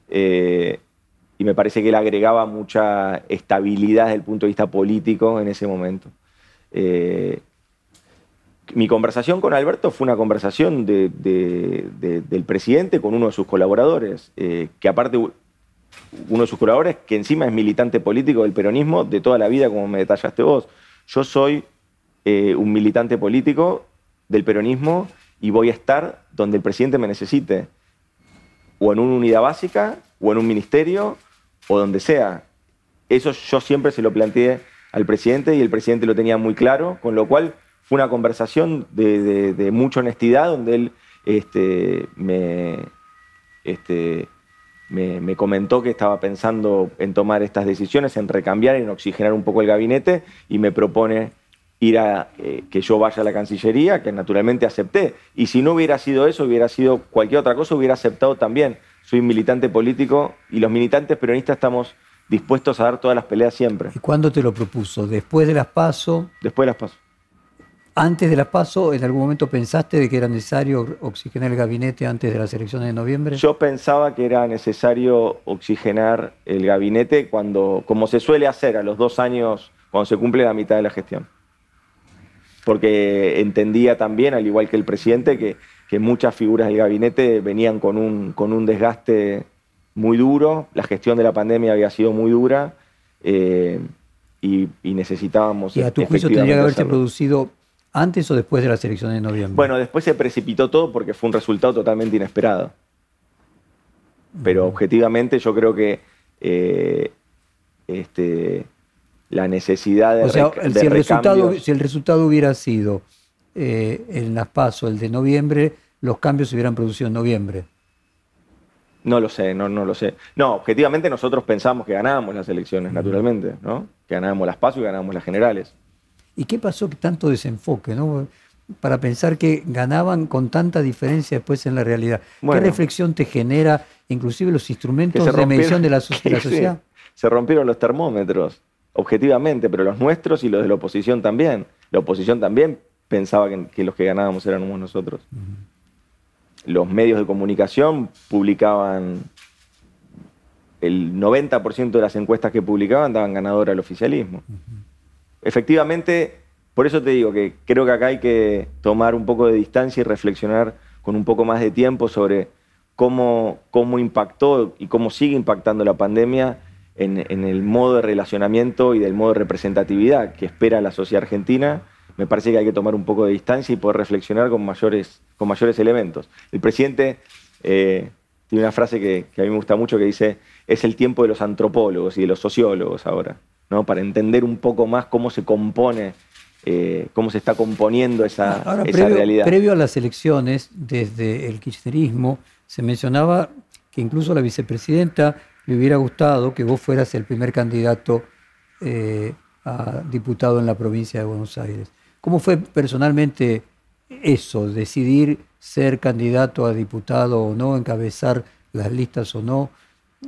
eh, y me parece que él agregaba mucha estabilidad desde el punto de vista político en ese momento. Mi conversación con Alberto fue una conversación del presidente con uno de sus colaboradores, eh, que aparte uno de sus colaboradores, que encima es militante político del peronismo de toda la vida, como me detallaste vos. Yo soy eh, un militante político del peronismo y voy a estar donde el presidente me necesite, o en una unidad básica, o en un ministerio, o donde sea. Eso yo siempre se lo planteé al presidente y el presidente lo tenía muy claro, con lo cual fue una conversación de, mucha honestidad donde él este, este, me, me, comentó que estaba pensando en tomar estas decisiones, en recambiar, en oxigenar un poco el gabinete y me propone ir a eh, que yo vaya a la Cancillería, que naturalmente acepté. Y si no hubiera sido eso, hubiera sido cualquier otra cosa, hubiera aceptado también. Soy militante político y los militantes peronistas estamos dispuestos a dar todas las peleas siempre. ¿Y cuándo te lo propuso? ¿Después de las PASO? Después de las PASO antes de las PASO, ¿en algún momento pensaste de que era necesario oxigenar el gabinete antes de las elecciones de noviembre? Yo pensaba que era necesario oxigenar el gabinete cuando, como se suele hacer a los dos años, cuando se cumple la mitad de la gestión. Porque entendía también, al igual que el presidente, que, muchas figuras del gabinete venían con un, con un desgaste muy duro, la gestión de la pandemia había sido muy dura eh, y, necesitábamos... Y a tu juicio tendría que haberse producido ¿Antes o después de las elecciones de noviembre? Bueno, después se precipitó todo porque fue un resultado totalmente inesperado. Pero objetivamente yo creo que eh, este, la necesidad de... O sea, si, el resultado, si, el resultado, hubiera sido eh, en las PASO el de noviembre, los cambios se hubieran producido en noviembre. No lo sé, no, no lo sé. No, objetivamente nosotros pensamos que ganábamos las elecciones, naturalmente, ¿no? Que ganábamos las PASO y ganábamos las generales. ¿Y qué pasó que tanto desenfoque, ¿no? Para pensar que ganaban con tanta diferencia después en la realidad. ¿Qué reflexión te genera inclusive los instrumentos de medición de la, sociedad? Se rompieron los termómetros, objetivamente, pero los nuestros y los de la oposición también. La oposición también pensaba que, los que ganábamos éramos nosotros. Los medios de comunicación publicaban el 90% de las encuestas que publicaban daban ganador al oficialismo efectivamente, por eso te digo que creo que acá hay que tomar un poco de distancia y reflexionar con un poco más de tiempo sobre cómo, cómo impactó y cómo sigue impactando la pandemia en, el modo de relacionamiento y del modo de representatividad que espera la sociedad argentina. Me parece que hay que tomar un poco de distancia y poder reflexionar con mayores, con mayores elementos. El presidente eh, tiene una frase que, que a mí me gusta mucho que dice, es el tiempo de los antropólogos y de los sociólogos ahora para entender un poco más cómo se compone, eh, cómo se está componiendo esa, realidad. Previo a las elecciones, desde el kirchnerismo, se mencionaba que incluso la vicepresidenta le hubiera gustado que vos fueras el primer candidato eh, a diputado en la provincia de Buenos Aires. ¿Cómo fue personalmente eso, decidir ser candidato a diputado o no, encabezar las listas o no?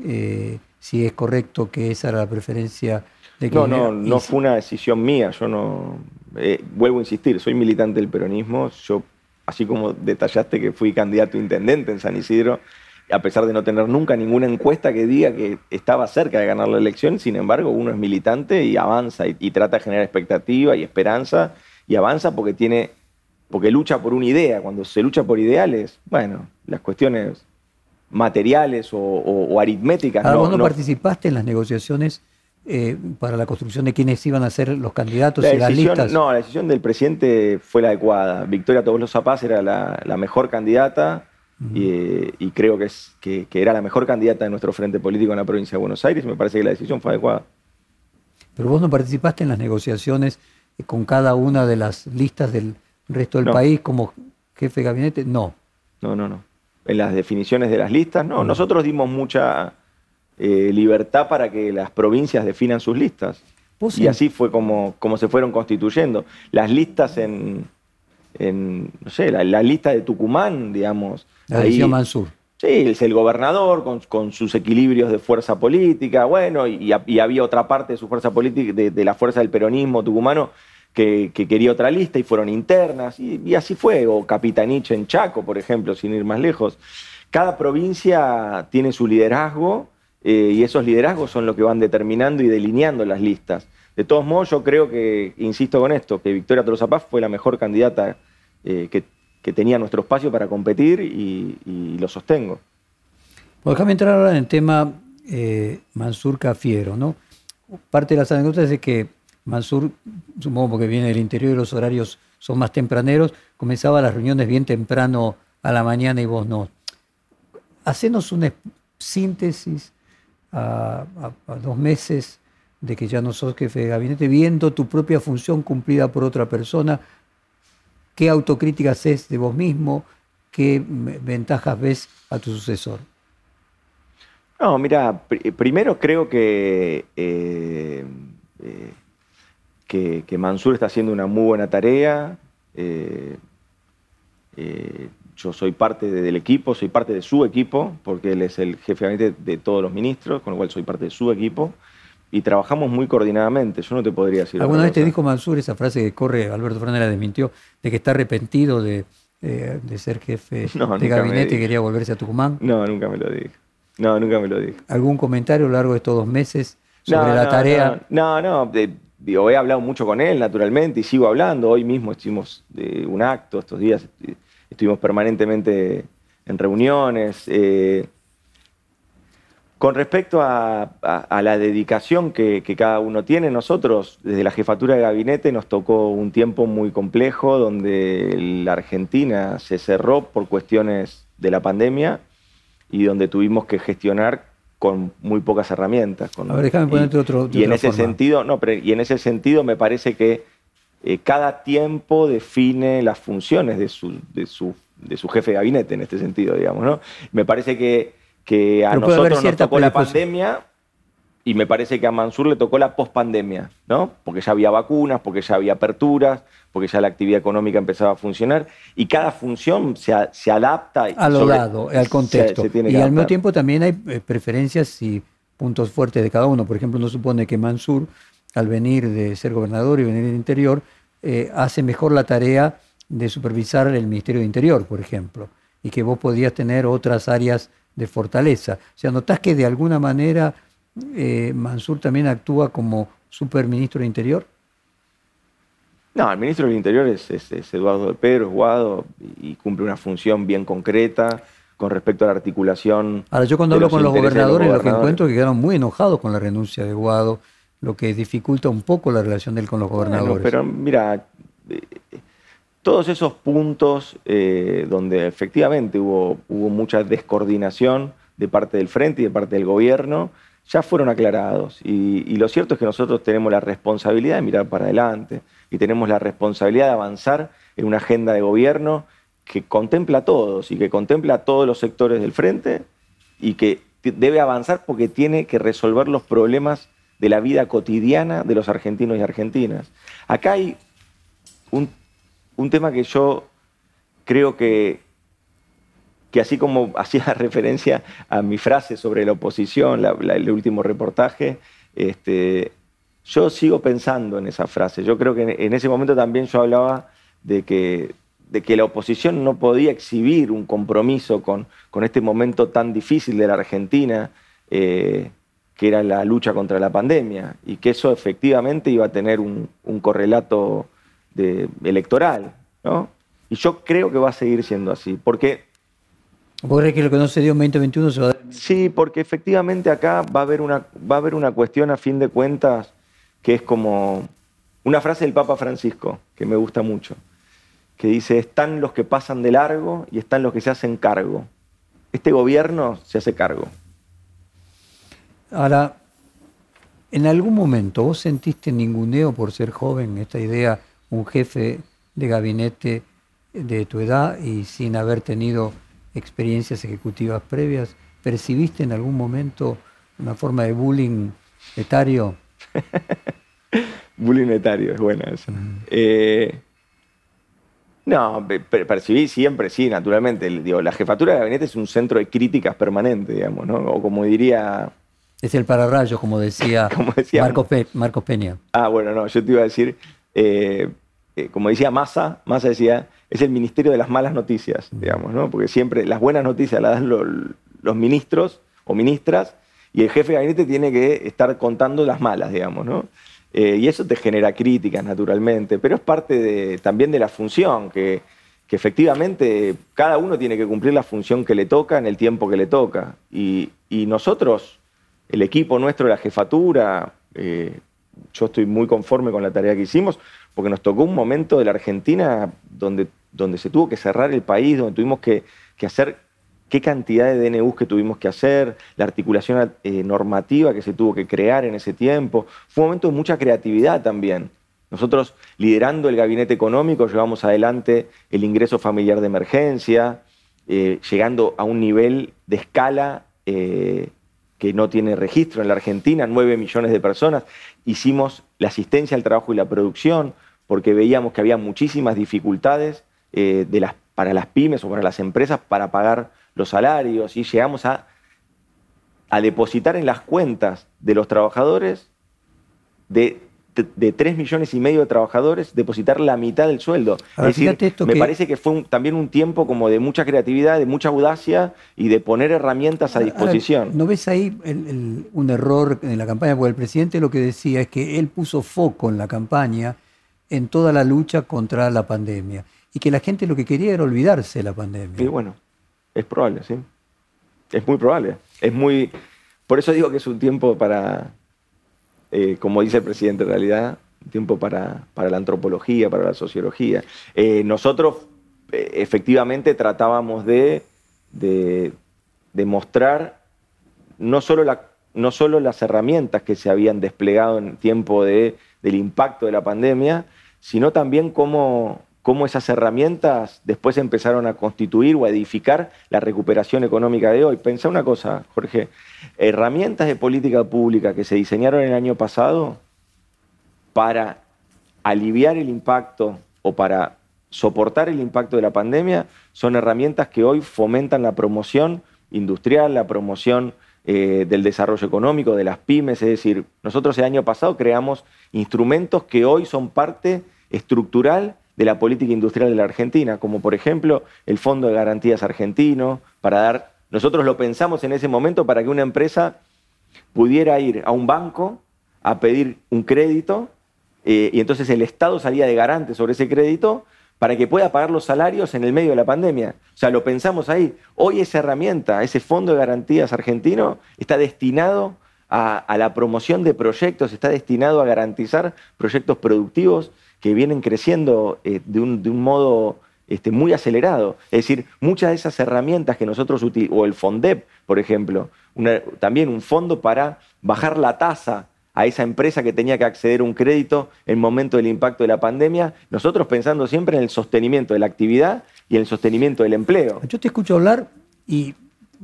Eh, si es correcto que esa era la preferencia de que... No, no, no fue una decisión mía, yo no... Eh, vuelvo a insistir, soy militante del peronismo, yo, así como detallaste que fui candidato a intendente en San Isidro, a pesar de no tener nunca ninguna encuesta que diga que estaba cerca de ganar la elección, sin embargo uno es militante y avanza y, trata de generar expectativa y esperanza y avanza porque tiene, porque lucha por una idea. Cuando se lucha por ideales, bueno, las cuestiones materiales o, aritméticas. Ahora, no, no, participaste en las negociaciones eh, para la construcción de quiénes iban a ser los candidatos y las listas? No, la decisión del presidente fue la adecuada. Victoria Tobolos Zapaz era la mejor candidata y, creo que, es, que, era la mejor candidata de nuestro frente político en la provincia de Buenos Aires. Me parece que la decisión fue adecuada. Pero vos no participaste en las negociaciones eh, con cada una de las listas del resto del país como jefe de gabinete. No. No, no, no. En las definiciones de las listas, no. Nosotros dimos mucha eh, libertad para que las provincias definan sus listas. Y así fue como, como se fueron constituyendo. Las listas en, en no sé, la lista de Tucumán, digamos, la ahí, Mansur. Sí, es el gobernador con, sus equilibrios de fuerza política, bueno, y, había otra parte de su fuerza política, de, la fuerza del peronismo tucumano, que, quería otra lista y fueron internas, y, así fue, o Capitanich en Chaco, por ejemplo, sin ir más lejos. Cada provincia tiene su liderazgo eh, y esos liderazgos son los que van determinando y delineando las listas. De todos modos, yo creo que, insisto con esto, que Victoria Tolosa Paz fue la mejor candidata eh, que que tenía nuestro espacio para competir y, lo sostengo. Pues déjame entrar ahora en el tema eh, Mansur Cafiero, ¿no? Parte de las anécdotas es que Mansur, supongo porque viene del interior y los horarios son más tempraneros, comenzaba las reuniones bien temprano a la mañana y vos no. Hacenos una síntesis a, dos meses de que ya no sos jefe de gabinete, viendo tu propia función cumplida por otra persona, ¿Qué autocrítica haces de vos mismo? ¿Qué ventajas ves a tu sucesor? No, mira, primero creo que, eh, eh, que, Mansur está haciendo una muy buena tarea. Eh, yo soy parte del equipo, soy parte de su equipo, porque él es el jefe de todos los ministros, con lo cual soy parte de su equipo y trabajamos muy coordinadamente. Yo no te podría decir. ¿Alguna vez te dijo Mansur esa frase que corre, Alberto Fernández la desmintió, de que está arrepentido de, eh, ser jefe de gabinete y quería volverse a Tucumán? No, nunca me lo dijo. No, nunca me lo dijo. ¿Algún comentario a lo largo de estos dos meses sobre la tarea? No, no, he hablado mucho con él, naturalmente, y sigo hablando. Hoy mismo hicimos de un acto, estos días estuvimos permanentemente en reuniones. Eh, con respecto a, la dedicación que, cada uno tiene, nosotros desde la jefatura de gabinete nos tocó un tiempo muy complejo donde la Argentina se cerró por cuestiones de la pandemia y donde tuvimos que gestionar con muy pocas herramientas. a ver, déjame ponerte otro. y en ese sentido, no, y en ese sentido me parece que eh, cada tiempo define las funciones de su, de su, de su jefe de gabinete en este sentido, digamos, ¿no? Me parece que que a nosotros nos tocó la pandemia y me parece que a Mansur le tocó la pospandemia, ¿no? Porque ya había vacunas, porque ya había aperturas, porque ya la actividad económica empezaba a funcionar y cada función se, se adapta. A lo dado, al contexto. y al mismo tiempo también hay eh, preferencias y puntos fuertes de cada uno. Por ejemplo, no supone que Mansur, al venir de ser gobernador y venir del interior, eh, hace mejor la tarea de supervisar el Ministerio de Interior, por ejemplo, y que vos podías tener otras áreas de fortaleza. O sea, ¿notás que de alguna manera eh, Mansur también actúa como superministro de Interior? No, el ministro del Interior es, Eduardo de Pedro, es Guado, y cumple una función bien concreta con respecto a la articulación. Ahora, yo cuando hablo con los gobernadores, lo que encuentro es que quedaron muy enojados con la renuncia de Guado, lo que dificulta un poco la relación de él con los gobernadores. pero mira, eh, todos esos puntos eh, donde efectivamente hubo, hubo mucha descoordinación de parte del frente y de parte del gobierno, ya fueron aclarados. Y, lo cierto es que nosotros tenemos la responsabilidad de mirar para adelante y tenemos la responsabilidad de avanzar en una agenda de gobierno que contempla a todos y que contempla a todos los sectores del frente y que debe avanzar porque tiene que resolver los problemas de la vida cotidiana de los argentinos y argentinas. Acá hay un, tema que yo creo que, que así como hacía referencia a mi frase sobre la oposición, el último reportaje, este, yo sigo pensando en esa frase. Yo creo que en, ese momento también yo hablaba de que, de que la oposición no podía exhibir un compromiso con, con este momento tan difícil de la Argentina, eh, que era la lucha contra la pandemia, y que eso efectivamente iba a tener un, correlato electoral. ¿no? Y yo creo que va a seguir siendo así, porque... ¿Vos crees que lo que no se dio en 2021 se va a dar? Sí, porque efectivamente acá va a haber una, va a haber una cuestión a fin de cuentas que es como una frase del Papa Francisco, que me gusta mucho, que dice, están los que pasan de largo y están los que se hacen cargo. Este gobierno se hace cargo. Ahora, ¿en algún momento vos sentiste ninguneo por ser joven, esta idea, un jefe de gabinete de tu edad y sin haber tenido experiencias ejecutivas previas? ¿Percibiste en algún momento una forma de bullying etario? bullying etario, es buena eso. Mm. Eh, no, percibí siempre, sí, naturalmente. Digo, la jefatura de gabinete es un centro de críticas permanente, digamos, ¿no? O como diría es el pararrayos, como decía, Marcos, Peña. Ah, bueno, no, yo te iba a decir, eh, eh, como decía Massa, Massa decía, es el ministerio de las malas noticias, digamos, ¿no? Porque siempre las buenas noticias las dan los, ministros o ministras y el jefe de gabinete tiene que estar contando las malas, digamos, ¿no? Eh, y eso te genera críticas, naturalmente, pero es parte también de la función, que, efectivamente cada uno tiene que cumplir la función que le toca en el tiempo que le toca. y nosotros el equipo nuestro la jefatura, eh, yo estoy muy conforme con la tarea que hicimos, porque nos tocó un momento de la Argentina donde, donde se tuvo que cerrar el país, donde tuvimos que, hacer qué cantidad de DNUs que tuvimos que hacer, la articulación eh, normativa que se tuvo que crear en ese tiempo. Fue un momento de mucha creatividad también. Nosotros, liderando el gabinete económico, llevamos adelante el ingreso familiar de emergencia, eh, llegando a un nivel de escala que no tiene registro en la Argentina, 9 millones de personas. Hicimos la asistencia al trabajo y la producción porque veíamos que había muchísimas dificultades eh, para las pymes o para las empresas para pagar los salarios y llegamos a, a depositar en las cuentas de los trabajadores de de 3 millones y medio de trabajadores depositar la mitad del sueldo. es decir, me parece que fue también un tiempo como de mucha creatividad, de mucha audacia y de poner herramientas a disposición. ¿No ves ahí un error en la campaña? Porque el presidente lo que decía es que él puso foco en la campaña en toda la lucha contra la pandemia y que la gente lo que quería era olvidarse de la pandemia. Y bueno, es probable, sí. Es muy probable. Es muy... Por eso digo que es un tiempo para, eh, como dice el presidente, en realidad, tiempo para, la antropología, para la sociología. Eh, nosotros eh, efectivamente tratábamos de, de, mostrar no solo, la, no solo las herramientas que se habían desplegado en tiempo de, del impacto de la pandemia, sino también cómo, cómo esas herramientas después empezaron a constituir o a edificar la recuperación económica de hoy. Pensá una cosa, Jorge, herramientas de política pública que se diseñaron el año pasado para aliviar el impacto o para soportar el impacto de la pandemia son herramientas que hoy fomentan la promoción industrial, la promoción eh, del desarrollo económico, de las pymes. Es decir, nosotros el año pasado creamos instrumentos que hoy son parte estructural de la política industrial de la Argentina, como por ejemplo el Fondo de Garantías Argentino, para dar, nosotros lo pensamos en ese momento para que una empresa pudiera ir a un banco a pedir un crédito eh, y entonces el Estado salía de garante sobre ese crédito para que pueda pagar los salarios en el medio de la pandemia. O sea, lo pensamos ahí. Hoy esa herramienta, ese Fondo de Garantías Argentino, está destinado a, a la promoción de proyectos, está destinado a garantizar proyectos productivos que vienen creciendo eh, de, un, modo este, muy acelerado. Es decir, muchas de esas herramientas que nosotros utilizamos, o el FONDEP, por ejemplo, también un fondo para bajar la tasa a esa empresa que tenía que acceder a un crédito en el momento del impacto de la pandemia, nosotros pensando siempre en el sostenimiento de la actividad y en el sostenimiento del empleo. Yo te escucho hablar y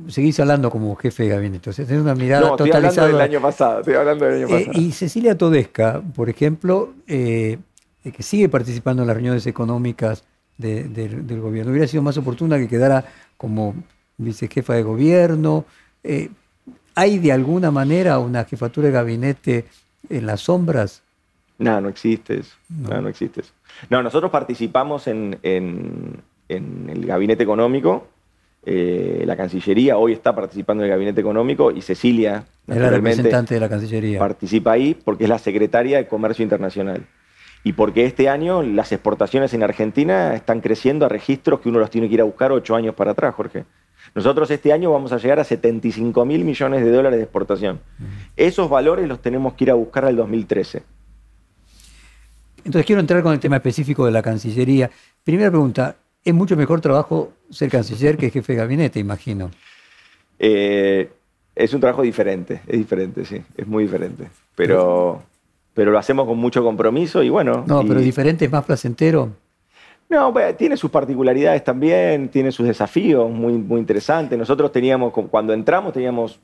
seguís hablando como jefe de gabinete, entonces tenés una mirada no, estoy totalizada. hablando del año pasado, estoy hablando del año Eh, pasado. y Cecilia Todesca, por ejemplo, eh, eh, que sigue participando en las reuniones económicas de- del- del gobierno, hubiera sido más oportuna que quedara como vicejefa de gobierno. Eh, ¿Hay de alguna manera una jefatura de gabinete en las sombras? No, no existe eso. No. No, no existe eso. No, nosotros participamos en, en- en el gabinete económico. eh, la Cancillería hoy está participando en el gabinete económico y Cecilia, Era la representante de la Cancillería. participa ahí porque es la secretaria de Comercio Internacional. Y porque este año las exportaciones en Argentina están creciendo a registros que uno los tiene que ir a buscar ocho años para atrás, Jorge. Nosotros este año vamos a llegar a 75 mil millones de dólares de exportación. Esos valores los tenemos que ir a buscar al 2013. Entonces quiero entrar con el tema específico de la Cancillería. Primera pregunta, ¿es mucho mejor trabajo ser canciller que jefe de gabinete, imagino? Eh, es un trabajo diferente, es diferente, sí, es muy diferente. Pero, pero lo hacemos con mucho compromiso y bueno. No, y- pero diferente es más placentero. No, tiene sus particularidades también, tiene sus desafíos muy, muy interesantes. Nosotros teníamos, cu- cuando entramos, teníamos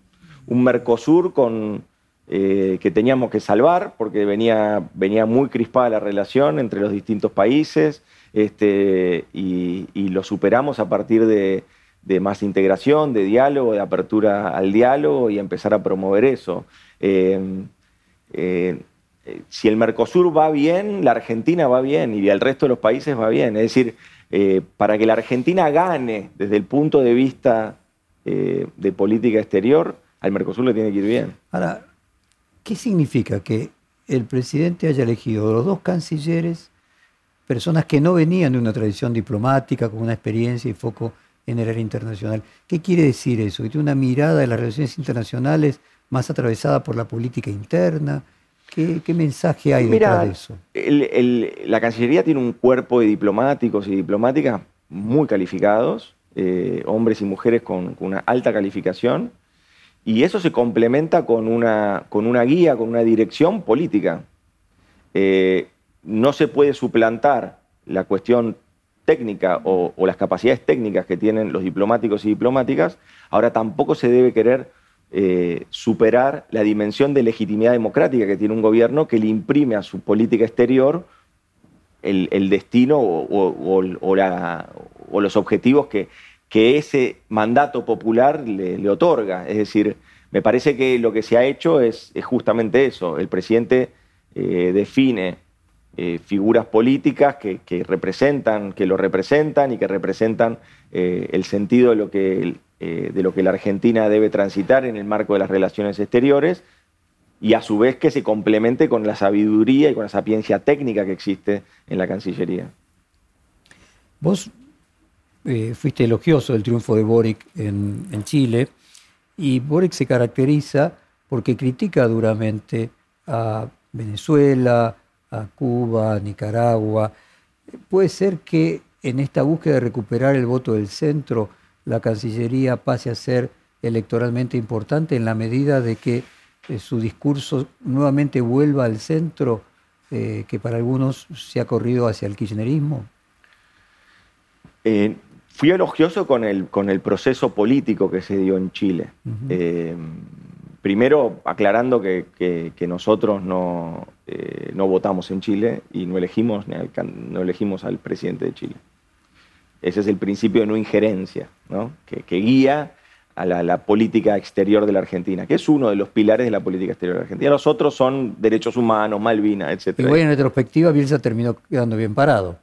un Mercosur con, eh, que teníamos que salvar porque venía, venía muy crispada la relación entre los distintos países este, y, y lo superamos a partir de, de más integración, de diálogo, de apertura al diálogo y empezar a promover eso. Eh, eh, si el Mercosur va bien, la Argentina va bien y el resto de los países va bien. Es decir, eh, para que la Argentina gane desde el punto de vista eh, de política exterior, al Mercosur le tiene que ir bien. Ahora, ¿qué significa que el presidente haya elegido los dos cancilleres personas que no venían de una tradición diplomática, con una experiencia y foco en el área internacional? ¿Qué quiere decir eso? ¿Que tiene una mirada de las relaciones internacionales más atravesada por la política interna? ¿Qué, qué mensaje hay detrás Mira, de eso? el- el- la Cancillería tiene un cuerpo de diplomáticos y diplomáticas muy calificados, eh, hombres y mujeres con, con una alta calificación, y eso se complementa con una, con una guía, con una dirección política. Eh, no se puede suplantar la cuestión técnica o, o las capacidades técnicas que tienen los diplomáticos y diplomáticas, ahora tampoco se debe querer eh, superar la dimensión de legitimidad democrática que tiene un gobierno que le imprime a su política exterior el, destino o, los objetivos que, ese mandato popular le, otorga. Es decir, me parece que lo que se ha hecho es, justamente eso. El presidente eh, define eh, figuras políticas que, representan, que lo representan y que representan el sentido de lo, que, eh, de lo que la Argentina debe transitar en el marco de las relaciones exteriores y a su vez que se complemente con la sabiduría y con la sapiencia técnica que existe en la Cancillería. Vos eh, fuiste elogioso del triunfo de Boric en, en Chile y Boric se caracteriza porque critica duramente a Venezuela, a Cuba, a Nicaragua. Puede ser que en esta búsqueda de recuperar el voto del centro, la Cancillería pase a ser electoralmente importante en la medida de que eh, su discurso nuevamente vuelva al centro, eh, que para algunos se ha corrido hacia el kirchnerismo. Eh, fui elogioso con el, con el proceso político que se dio en Chile. Primero, aclarando que, que- que nosotros no, no votamos en Chile y no elegimos, ni al can- no elegimos al presidente de Chile. Ese es el principio de no injerencia, ¿no? Que, que guía a la, la política exterior de la Argentina, que es uno de los pilares de la política exterior de la Argentina. Los otros son derechos humanos, Malvinas, etc. Igual en retrospectiva Bielsa terminó quedando bien parado.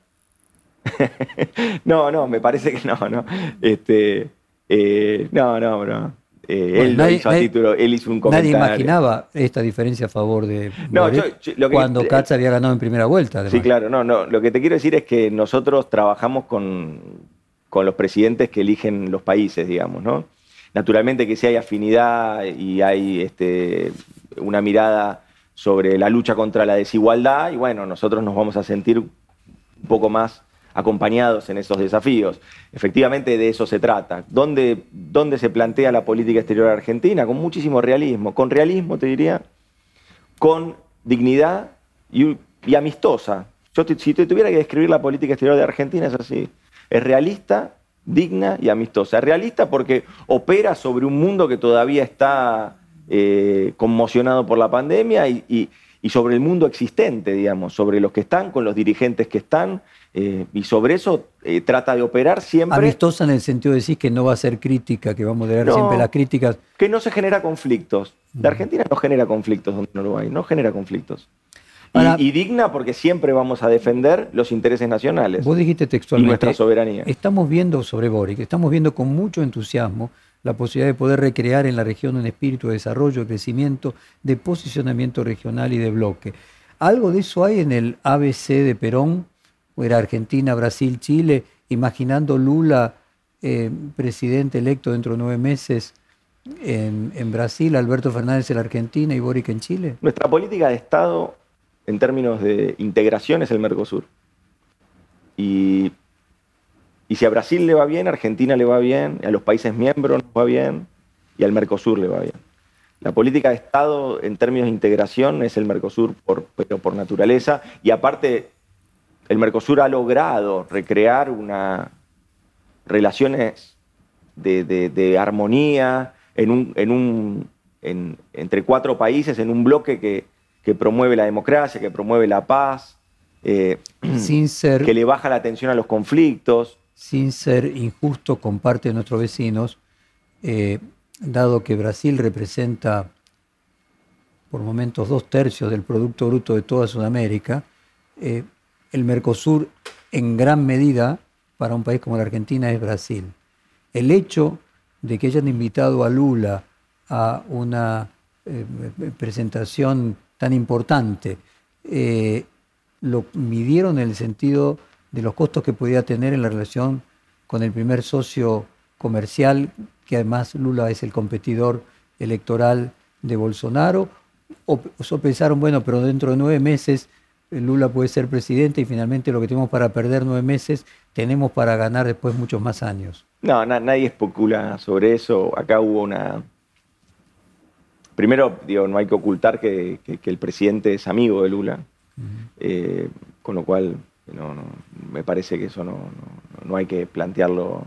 No, no, me parece que no, no. Este, eh, no, no, no. Eh, Bueno, él nadie- hizo a nadie- título, él hizo un Nadie comentario. imaginaba esta diferencia a favor de No, Boric yo- yo- lo que- cuando eh, Katz había ganado en primera vuelta. Sí, claro, no, no. Lo que te quiero decir es que nosotros trabajamos con, con los presidentes que eligen los países, digamos, ¿no? Naturalmente que si hay afinidad y hay este, una mirada sobre la lucha contra la desigualdad, y bueno, nosotros nos vamos a sentir un poco más acompañados en esos desafíos. Efectivamente de eso se trata. ¿Dónde, dónde se plantea la política exterior argentina? Con muchísimo realismo. Con realismo, te diría, con dignidad y, y amistosa. Si te tuviera que describir la política exterior de Argentina es así. Es realista, digna y amistosa. Realista porque opera sobre un mundo que todavía está eh, conmocionado por la pandemia y, sobre el mundo existente, digamos, sobre los que están, con los dirigentes que están, eh, y sobre eso eh, trata de operar siempre. Amistosa en el sentido de decir que no va a ser crítica, que va a moderar siempre las críticas. Que no se genera conflictos. La Argentina no genera conflictos donde no lo hay, no genera conflictos y, digna porque siempre vamos a defender los intereses nacionales. Vos dijiste textualmente. Y nuestra soberanía. Estamos viendo sobre Boric, estamos viendo con mucho entusiasmo la posibilidad de poder recrear en la región un espíritu de desarrollo, de crecimiento, de posicionamiento regional y de bloque. ¿Algo de eso hay en el ABC de Perón? ¿O era Argentina, Brasil, Chile? Imaginando Lula eh, presidente electo dentro de nueve meses en, Brasil, Alberto Fernández en la Argentina y Boric en Chile. Nuestra política de Estado en términos de integración es el Mercosur. Y, si a Brasil le va bien, a Argentina le va bien, a los países miembros nos va bien y al Mercosur le va bien. La política de Estado en términos de integración es el Mercosur, por, pero por naturaleza. Y aparte, el Mercosur ha logrado recrear una relaciones de, armonía en un, en un, entre cuatro países, en un bloque que, que promueve la democracia, que promueve la paz, eh, sin ser, que le baja la atención a los conflictos. Sin ser injusto con parte de nuestros vecinos, eh, dado que Brasil representa por momentos dos tercios del Producto Bruto de toda Sudamérica, eh, el Mercosur en gran medida para un país como la Argentina es Brasil. El hecho de que hayan invitado a Lula a una presentación tan importante, eh, lo midieron en el sentido de los costos que podía tener en la relación con el primer socio comercial, que además Lula es el competidor electoral de Bolsonaro, o, pensaron, bueno, pero dentro de nueve meses eh, Lula puede ser presidente y finalmente lo que tenemos para perder nueve meses tenemos para ganar después muchos más años. No, nadie especula sobre eso. Acá hubo una, primero, digo, no hay que ocultar que, el presidente es amigo de Lula, eh, con lo cual me parece que eso no, hay que plantearlo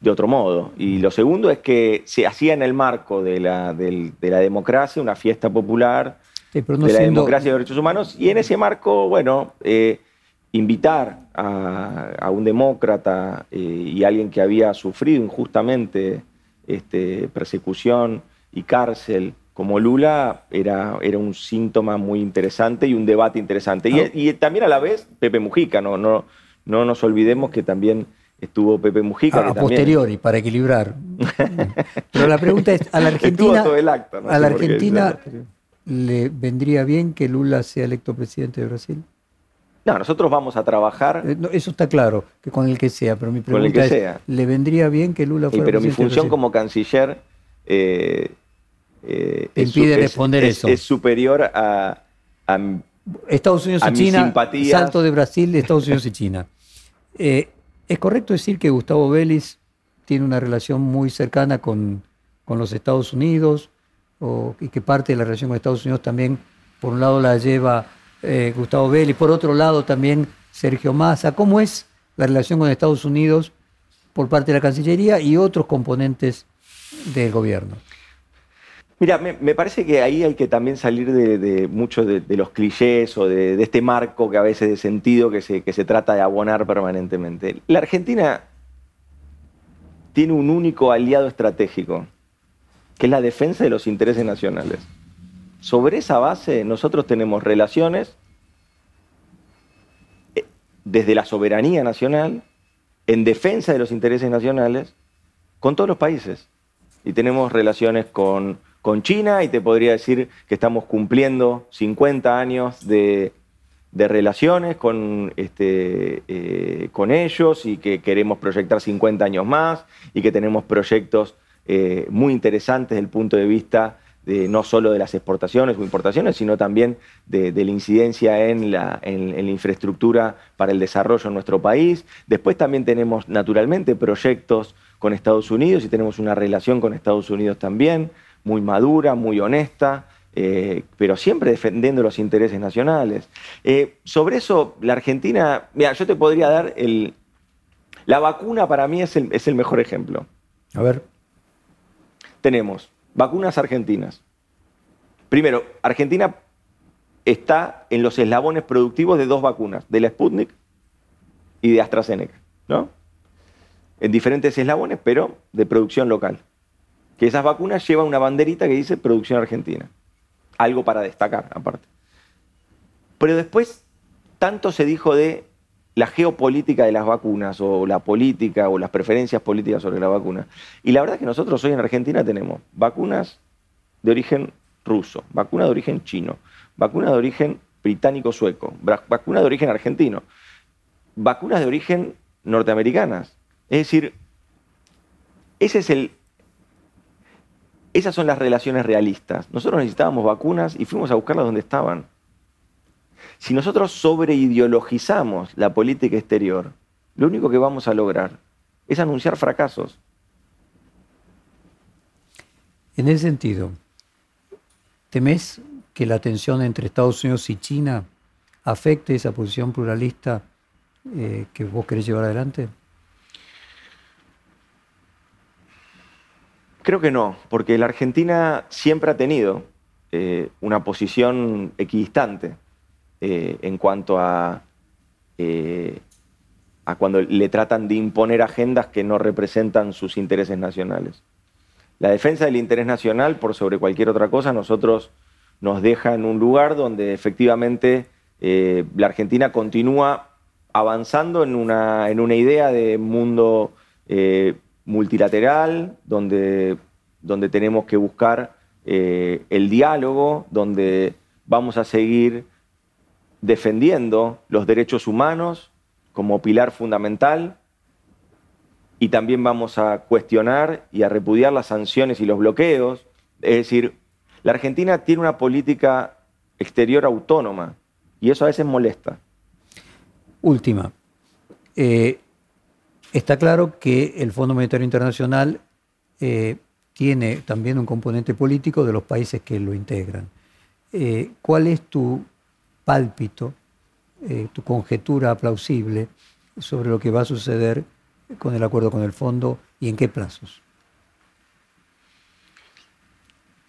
de otro modo. Y lo segundo es que se hacía en el marco de la, democracia una fiesta popular, de la democracia y de derechos humanos, y en ese marco, bueno, eh, invitar a, un demócrata eh, y alguien que había sufrido injustamente este, persecución y cárcel como Lula era, era un síntoma muy interesante y un debate interesante. Y, también a la vez Pepe Mujica, no, no, no nos olvidemos que también estuvo Pepe Mujica. A, posteriori, para equilibrar. Pero la pregunta es, ¿a la Argentina, ¿a la Argentina le vendría bien que Lula sea electo presidente de Brasil? No, nosotros vamos a trabajar. Eh, eso está claro, que con el que sea, pero mi pregunta es: ¿le vendría bien que Lula fuera pero mi función como canciller eh, eh, impide responder eso. Es superior a, Estados Unidos y China. Salto de Brasil, Estados Unidos y China. Eh, ¿Es correcto decir que Gustavo Vélez tiene una relación muy cercana con, los Estados Unidos y que parte de la relación con Estados Unidos también, por un lado, la lleva eh, Gustavo Vélez, por otro lado también Sergio Massa? ¿Cómo es la relación con Estados Unidos por parte de la Cancillería y otros componentes del gobierno? Mira, me, parece que ahí hay que también salir de, muchos de, los clichés o de, este marco que a veces de sentido que se, que se trata de abonar permanentemente. La Argentina tiene un único aliado estratégico, que es la defensa de los intereses nacionales. Sobre esa base nosotros tenemos relaciones eh, desde la soberanía nacional, en defensa de los intereses nacionales, con todos los países. Y tenemos relaciones con con China y te podría decir que estamos cumpliendo 50 años de, relaciones con, este, eh, con ellos y que queremos proyectar 50 años más y que tenemos proyectos eh, muy interesantes desde el punto de vista no solo de las exportaciones o importaciones, sino también de, la incidencia en la, en la, infraestructura para el desarrollo en nuestro país. Después también tenemos naturalmente proyectos con Estados Unidos y tenemos una relación con Estados Unidos también muy madura, muy honesta, eh, pero siempre defendiendo los intereses nacionales. Eh, sobre eso, la Argentina, mira, yo te podría dar el, La vacuna para mí es el, es el mejor ejemplo. A ver. Tenemos vacunas argentinas. Primero, Argentina está en los eslabones productivos de dos vacunas, de la Sputnik y de AstraZeneca, ¿no? En diferentes eslabones, pero de producción local. Que esas vacunas llevan una banderita que dice producción argentina. Algo para destacar, aparte. Pero después, tanto se dijo de la geopolítica de las vacunas, o la política, o las preferencias políticas sobre la vacuna. Y la verdad es que nosotros hoy en Argentina tenemos vacunas de origen ruso, vacuna de origen chino, vacuna de origen británico-sueco, vacuna de origen argentino, vacunas de origen norteamericanas. Es decir, ese es el, esas son las relaciones realistas. Nosotros necesitábamos vacunas y fuimos a buscarlas donde estaban. Si nosotros sobreideologizamos la política exterior, lo único que vamos a lograr es anunciar fracasos. En ese sentido, ¿temes que la tensión entre Estados Unidos y China afecte esa posición pluralista eh, que vos querés llevar adelante? Creo que no, porque la Argentina siempre ha tenido eh, una posición equidistante eh, en cuanto a, a cuando le tratan de imponer agendas que no representan sus intereses nacionales. La defensa del interés nacional por sobre cualquier otra cosa, nosotros nos deja en un lugar donde efectivamente eh, la Argentina continúa avanzando en una, en una idea de mundo eh, multilateral, donde, donde, tenemos que buscar eh, el diálogo, donde vamos a seguir defendiendo los derechos humanos como pilar fundamental y también vamos a cuestionar y a repudiar las sanciones y los bloqueos. Es decir, la Argentina tiene una política exterior autónoma y eso a veces molesta. Última. Eh, está claro que el Fondo Monetario Internacional eh, tiene también un componente político de los países que lo integran. Eh, ¿Cuál es tu pálpito, tu conjetura plausible sobre lo que va a suceder con el acuerdo con el fondo y en qué plazos?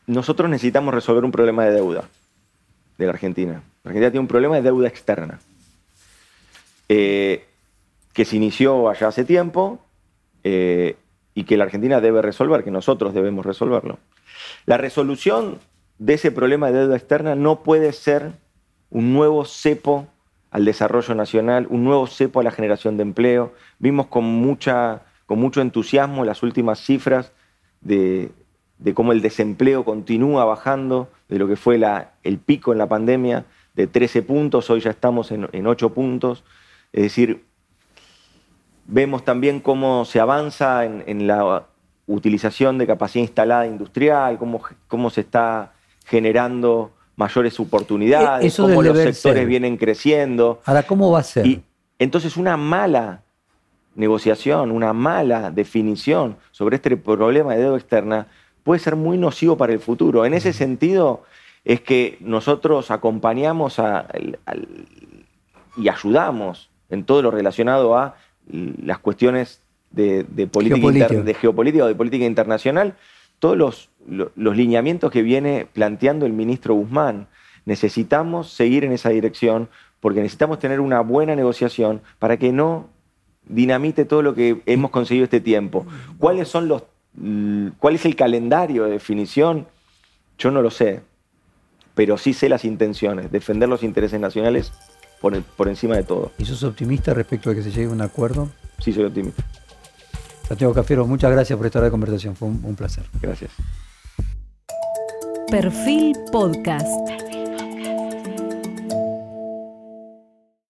nosotros necesitamos resolver un problema de deuda de la Argentina. La Argentina tiene un problema de deuda externa eh, que se inició allá hace tiempo eh, y que la Argentina debe resolver, que nosotros debemos resolverlo. La resolución de ese problema de deuda externa no puede ser un nuevo cepo al desarrollo nacional, un nuevo cepo a la generación de empleo. Vimos con, mucha, con mucho entusiasmo las últimas cifras de, de cómo el desempleo continúa bajando, de lo que fue el pico en la pandemia de 13 puntos, hoy ya estamos en, en 8 puntos. Es decir, vemos también cómo se avanza en, la utilización de capacidad instalada industrial, cómo, cómo se está generando mayores oportunidades, e-, cómo los sectores vienen creciendo. Ahora, ¿cómo va a ser? Y entonces una mala negociación, una mala definición sobre este problema de deuda externa puede ser muy nocivo para el futuro. En ese sentido es que nosotros acompañamos y ayudamos en todo lo relacionado a las cuestiones de, política de geopolítica o de política internacional, todos los, los lineamientos que viene planteando el ministro Guzmán. Necesitamos seguir en esa dirección porque necesitamos tener una buena negociación para que no dinamite todo lo que hemos conseguido este tiempo. ¿Cuáles son los ¿Cuál es el calendario de definición? Yo no lo sé, pero sí sé las intenciones, defender los intereses nacionales por, por encima de todo. ¿Y sos optimista respecto a que se llegue a un acuerdo? Sí, soy optimista. Santiago Cafiero, muchas gracias por esta de conversación, fue un placer. Gracias. Perfil Podcast.